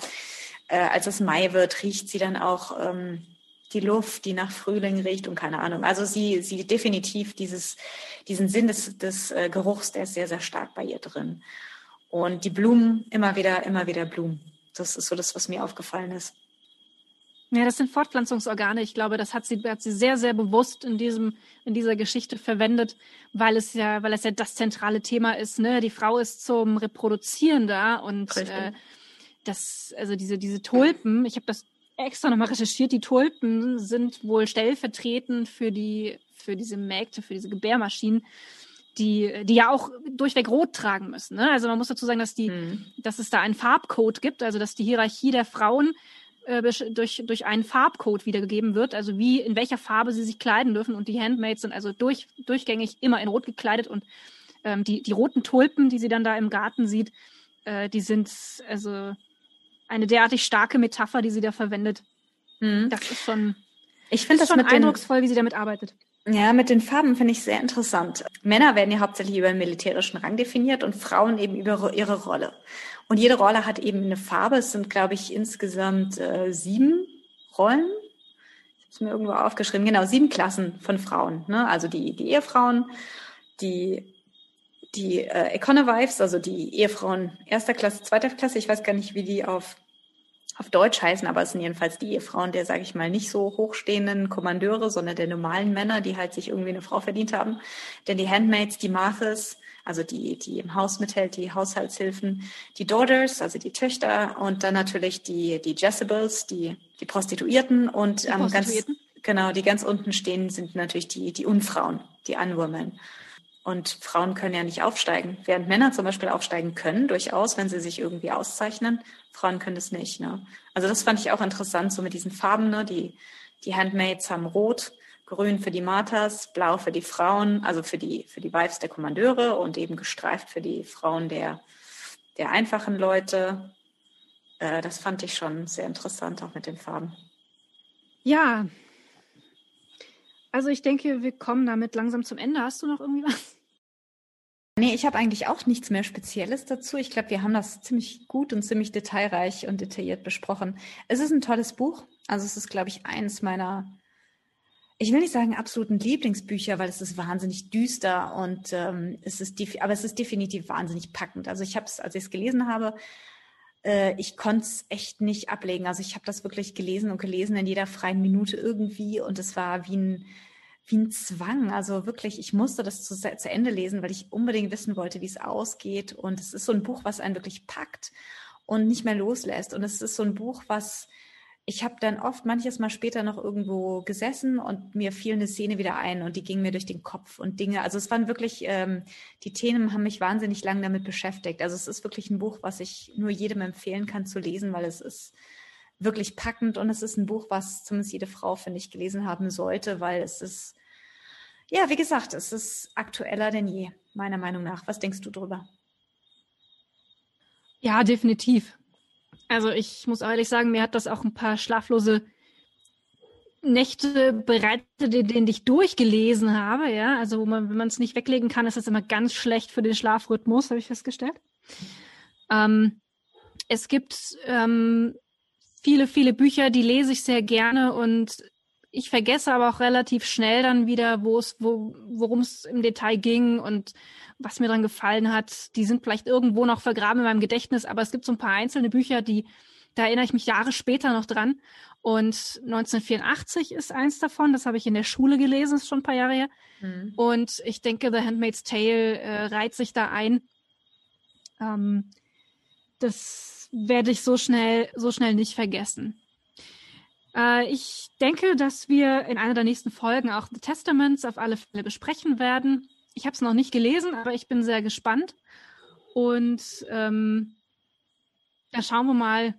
Speaker 2: äh, als es Mai wird, riecht sie dann auch ähm, die Luft, die nach Frühling riecht und keine Ahnung. Also sie, sie definitiv dieses, diesen Sinn des, des äh, Geruchs, der ist sehr, sehr stark bei ihr drin. Und die Blumen, immer wieder, immer wieder Blumen. Das ist so das, was mir aufgefallen ist.
Speaker 1: Ja, das sind Fortpflanzungsorgane. Ich glaube, das hat sie, hat sie sehr, sehr bewusst in diesem, in dieser Geschichte verwendet, weil es ja, weil es ja das zentrale Thema ist. Ne, die Frau ist zum Reproduzieren da und äh, das, also diese, diese Tulpen. Ich habe das extra nochmal recherchiert, die Tulpen sind wohl stellvertretend für die, für diese Mägde, für diese Gebärmaschinen, die, die ja auch durchweg rot tragen müssen. Ne? Also man muss dazu sagen, dass die, mhm. dass es da einen Farbcode gibt, also dass die Hierarchie der Frauen äh, durch, durch einen Farbcode wiedergegeben wird, also wie, in welcher Farbe sie sich kleiden dürfen. Und die Handmaids sind also durch, durchgängig immer in Rot gekleidet und ähm, die, die roten Tulpen, die sie dann da im Garten sieht, äh, die sind also eine derartig starke Metapher, die sie da verwendet. Mhm. Das ist schon,
Speaker 2: ich finde das
Speaker 1: schon eindrucksvoll, den, wie sie damit arbeitet.
Speaker 2: Ja, mit den Farben finde ich sehr interessant. Männer werden ja hauptsächlich über den militärischen Rang definiert und Frauen eben über ihre Rolle. Und jede Rolle hat eben eine Farbe. Es sind, glaube ich, insgesamt äh, sieben Rollen. Ich habe es mir irgendwo aufgeschrieben. Genau, sieben Klassen von Frauen. Ne? Also die, die Ehefrauen, die die äh, Econowives, also die Ehefrauen erster Klasse, zweiter Klasse, ich weiß gar nicht, wie die auf, auf Deutsch heißen, aber es sind jedenfalls die Ehefrauen der, sage ich mal, nicht so hochstehenden Kommandeure, sondern der normalen Männer, die halt sich irgendwie eine Frau verdient haben. Denn die Handmaids, die Marthes, also die, die im Haus mithält, die Haushaltshilfen, die Daughters, also die Töchter und dann natürlich die, die Jezebels, die, die Prostituierten und die ähm, ganz, genau, die ganz unten stehen sind natürlich die, die Unfrauen, die Unwomen. Und Frauen können ja nicht aufsteigen, während Männer zum Beispiel aufsteigen können, durchaus, wenn sie sich irgendwie auszeichnen. Frauen können es nicht. Ne? Also das fand ich auch interessant, so mit diesen Farben. Ne? Die, die Handmaids haben Rot, Grün für die Marthas, Blau für die Frauen, also für die, für die Wives der Kommandeure und eben gestreift für die Frauen der, der einfachen Leute. Äh, das fand ich schon sehr interessant, auch mit den Farben.
Speaker 1: Ja, also ich denke, wir kommen damit langsam zum Ende. Hast du noch irgendwie was?
Speaker 2: Nee, ich habe eigentlich auch nichts mehr Spezielles dazu. Ich glaube, wir haben das ziemlich gut und ziemlich detailreich und detailliert besprochen. Es ist ein tolles Buch. Also es ist, glaube ich, eines meiner, ich will nicht sagen absoluten Lieblingsbücher, weil es ist wahnsinnig düster und ähm, es ist, aber es ist definitiv wahnsinnig packend. Also ich habe es, als ich es gelesen habe, äh, ich konnte es echt nicht ablegen. Also ich habe das wirklich gelesen und gelesen in jeder freien Minute irgendwie und es war wie ein wie ein Zwang. Also wirklich, ich musste das zu, zu Ende lesen, weil ich unbedingt wissen wollte, wie es ausgeht. Und es ist so ein Buch, was einen wirklich packt. und nicht mehr loslässt. Und es ist so ein Buch, was ich habe dann oft manches Mal später noch irgendwo gesessen und mir fiel eine Szene wieder ein und die ging mir durch den Kopf und Dinge. Also es waren wirklich, ähm, die Themen haben mich wahnsinnig lang damit beschäftigt. Also es ist wirklich ein Buch, was ich nur jedem empfehlen kann zu lesen, weil es ist wirklich packend und es ist ein Buch, was zumindest jede Frau, finde ich, gelesen haben sollte, weil es ist, ja, wie gesagt, es ist aktueller denn je, meiner Meinung nach. Was denkst du drüber?
Speaker 1: Ja, definitiv. Also ich muss ehrlich sagen, mir hat das auch ein paar schlaflose Nächte bereitet, denen ich durchgelesen habe. Ja, also man, wenn man es nicht weglegen kann, ist das immer ganz schlecht für den Schlafrhythmus, habe ich festgestellt. Ähm, es gibt ähm, viele, viele Bücher, die lese ich sehr gerne und ich vergesse aber auch relativ schnell dann wieder, wo es, wo, worum es im Detail ging und was mir dran gefallen hat. Die sind vielleicht irgendwo noch vergraben in meinem Gedächtnis, aber es gibt so ein paar einzelne Bücher, die, da erinnere ich mich Jahre später noch dran. Und 1984 ist eins davon, das habe ich in der Schule gelesen, ist schon ein paar Jahre her. Mhm. Und ich denke, The Handmaid's Tale äh, reiht sich da ein. Ähm, das werde ich so schnell, so schnell nicht vergessen. Äh, ich denke, dass wir in einer der nächsten Folgen auch The Testaments auf alle Fälle besprechen werden. Ich habe es noch nicht gelesen, aber ich bin sehr gespannt. Und ähm, ja, schauen wir mal,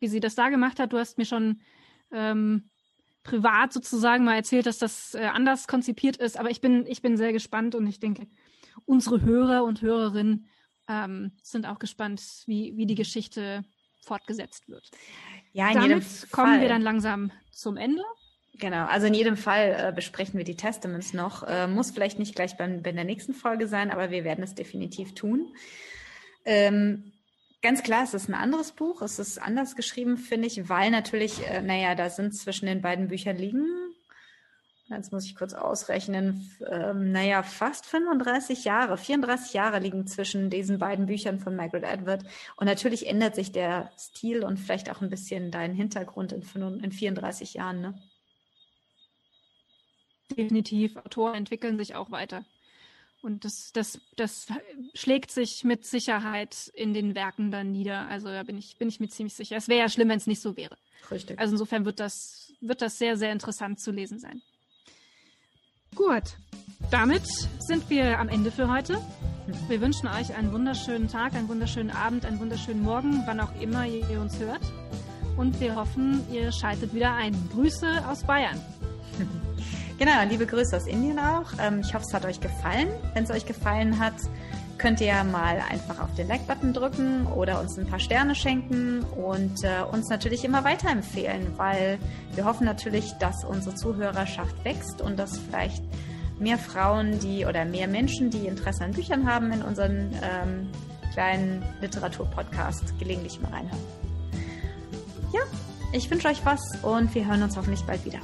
Speaker 1: wie sie das da gemacht hat. Du hast mir schon ähm, privat sozusagen mal erzählt, dass das äh, anders konzipiert ist. Aber ich bin, ich bin sehr gespannt und ich denke, unsere Hörer und Hörerinnen ähm, sind auch gespannt, wie, wie die Geschichte fortgesetzt wird. Ja, in Damit jedem kommen Fall. wir dann langsam zum Ende.
Speaker 2: Genau, also in jedem Fall äh, besprechen wir die Testaments noch. Äh, muss vielleicht nicht gleich beim, bei der nächsten Folge sein, aber wir werden es definitiv tun. Ähm, ganz klar, es ist ein anderes Buch. Es ist anders geschrieben, finde ich, weil natürlich, äh, naja, da sind zwischen den beiden Büchern liegen Jetzt muss ich kurz ausrechnen. Ähm, naja, fast 35 Jahre, 34 Jahre liegen zwischen diesen beiden Büchern von Margaret Edward. Und natürlich ändert sich der Stil und vielleicht auch ein bisschen dein Hintergrund in, in 34 Jahren. Ne?
Speaker 1: Definitiv. Autoren entwickeln sich auch weiter. Und das, das, das schlägt sich mit Sicherheit in den Werken dann nieder. Also da bin ich, bin ich mir ziemlich sicher. Es wäre ja schlimm, wenn es nicht so wäre. Richtig. Also insofern wird das, wird das sehr, sehr interessant zu lesen sein. Gut, damit sind wir am Ende für heute. Wir wünschen euch einen wunderschönen Tag, einen wunderschönen Abend, einen wunderschönen Morgen, wann auch immer ihr uns hört. Und wir hoffen, ihr schaltet wieder ein. Grüße aus Bayern.
Speaker 2: Genau, liebe Grüße aus Indien auch. Ähm, ich hoffe, es hat euch gefallen. Wenn es euch gefallen hat, könnt ihr mal einfach auf den Like-Button drücken oder uns ein paar Sterne schenken und äh, uns natürlich immer weiterempfehlen, weil wir hoffen natürlich, dass unsere Zuhörerschaft wächst und dass vielleicht mehr Frauen, die oder mehr Menschen, die Interesse an Büchern haben, in unseren ähm, kleinen Literaturpodcast gelegentlich mal reinhören. Ja, ich wünsche euch was und wir hören uns hoffentlich bald wieder.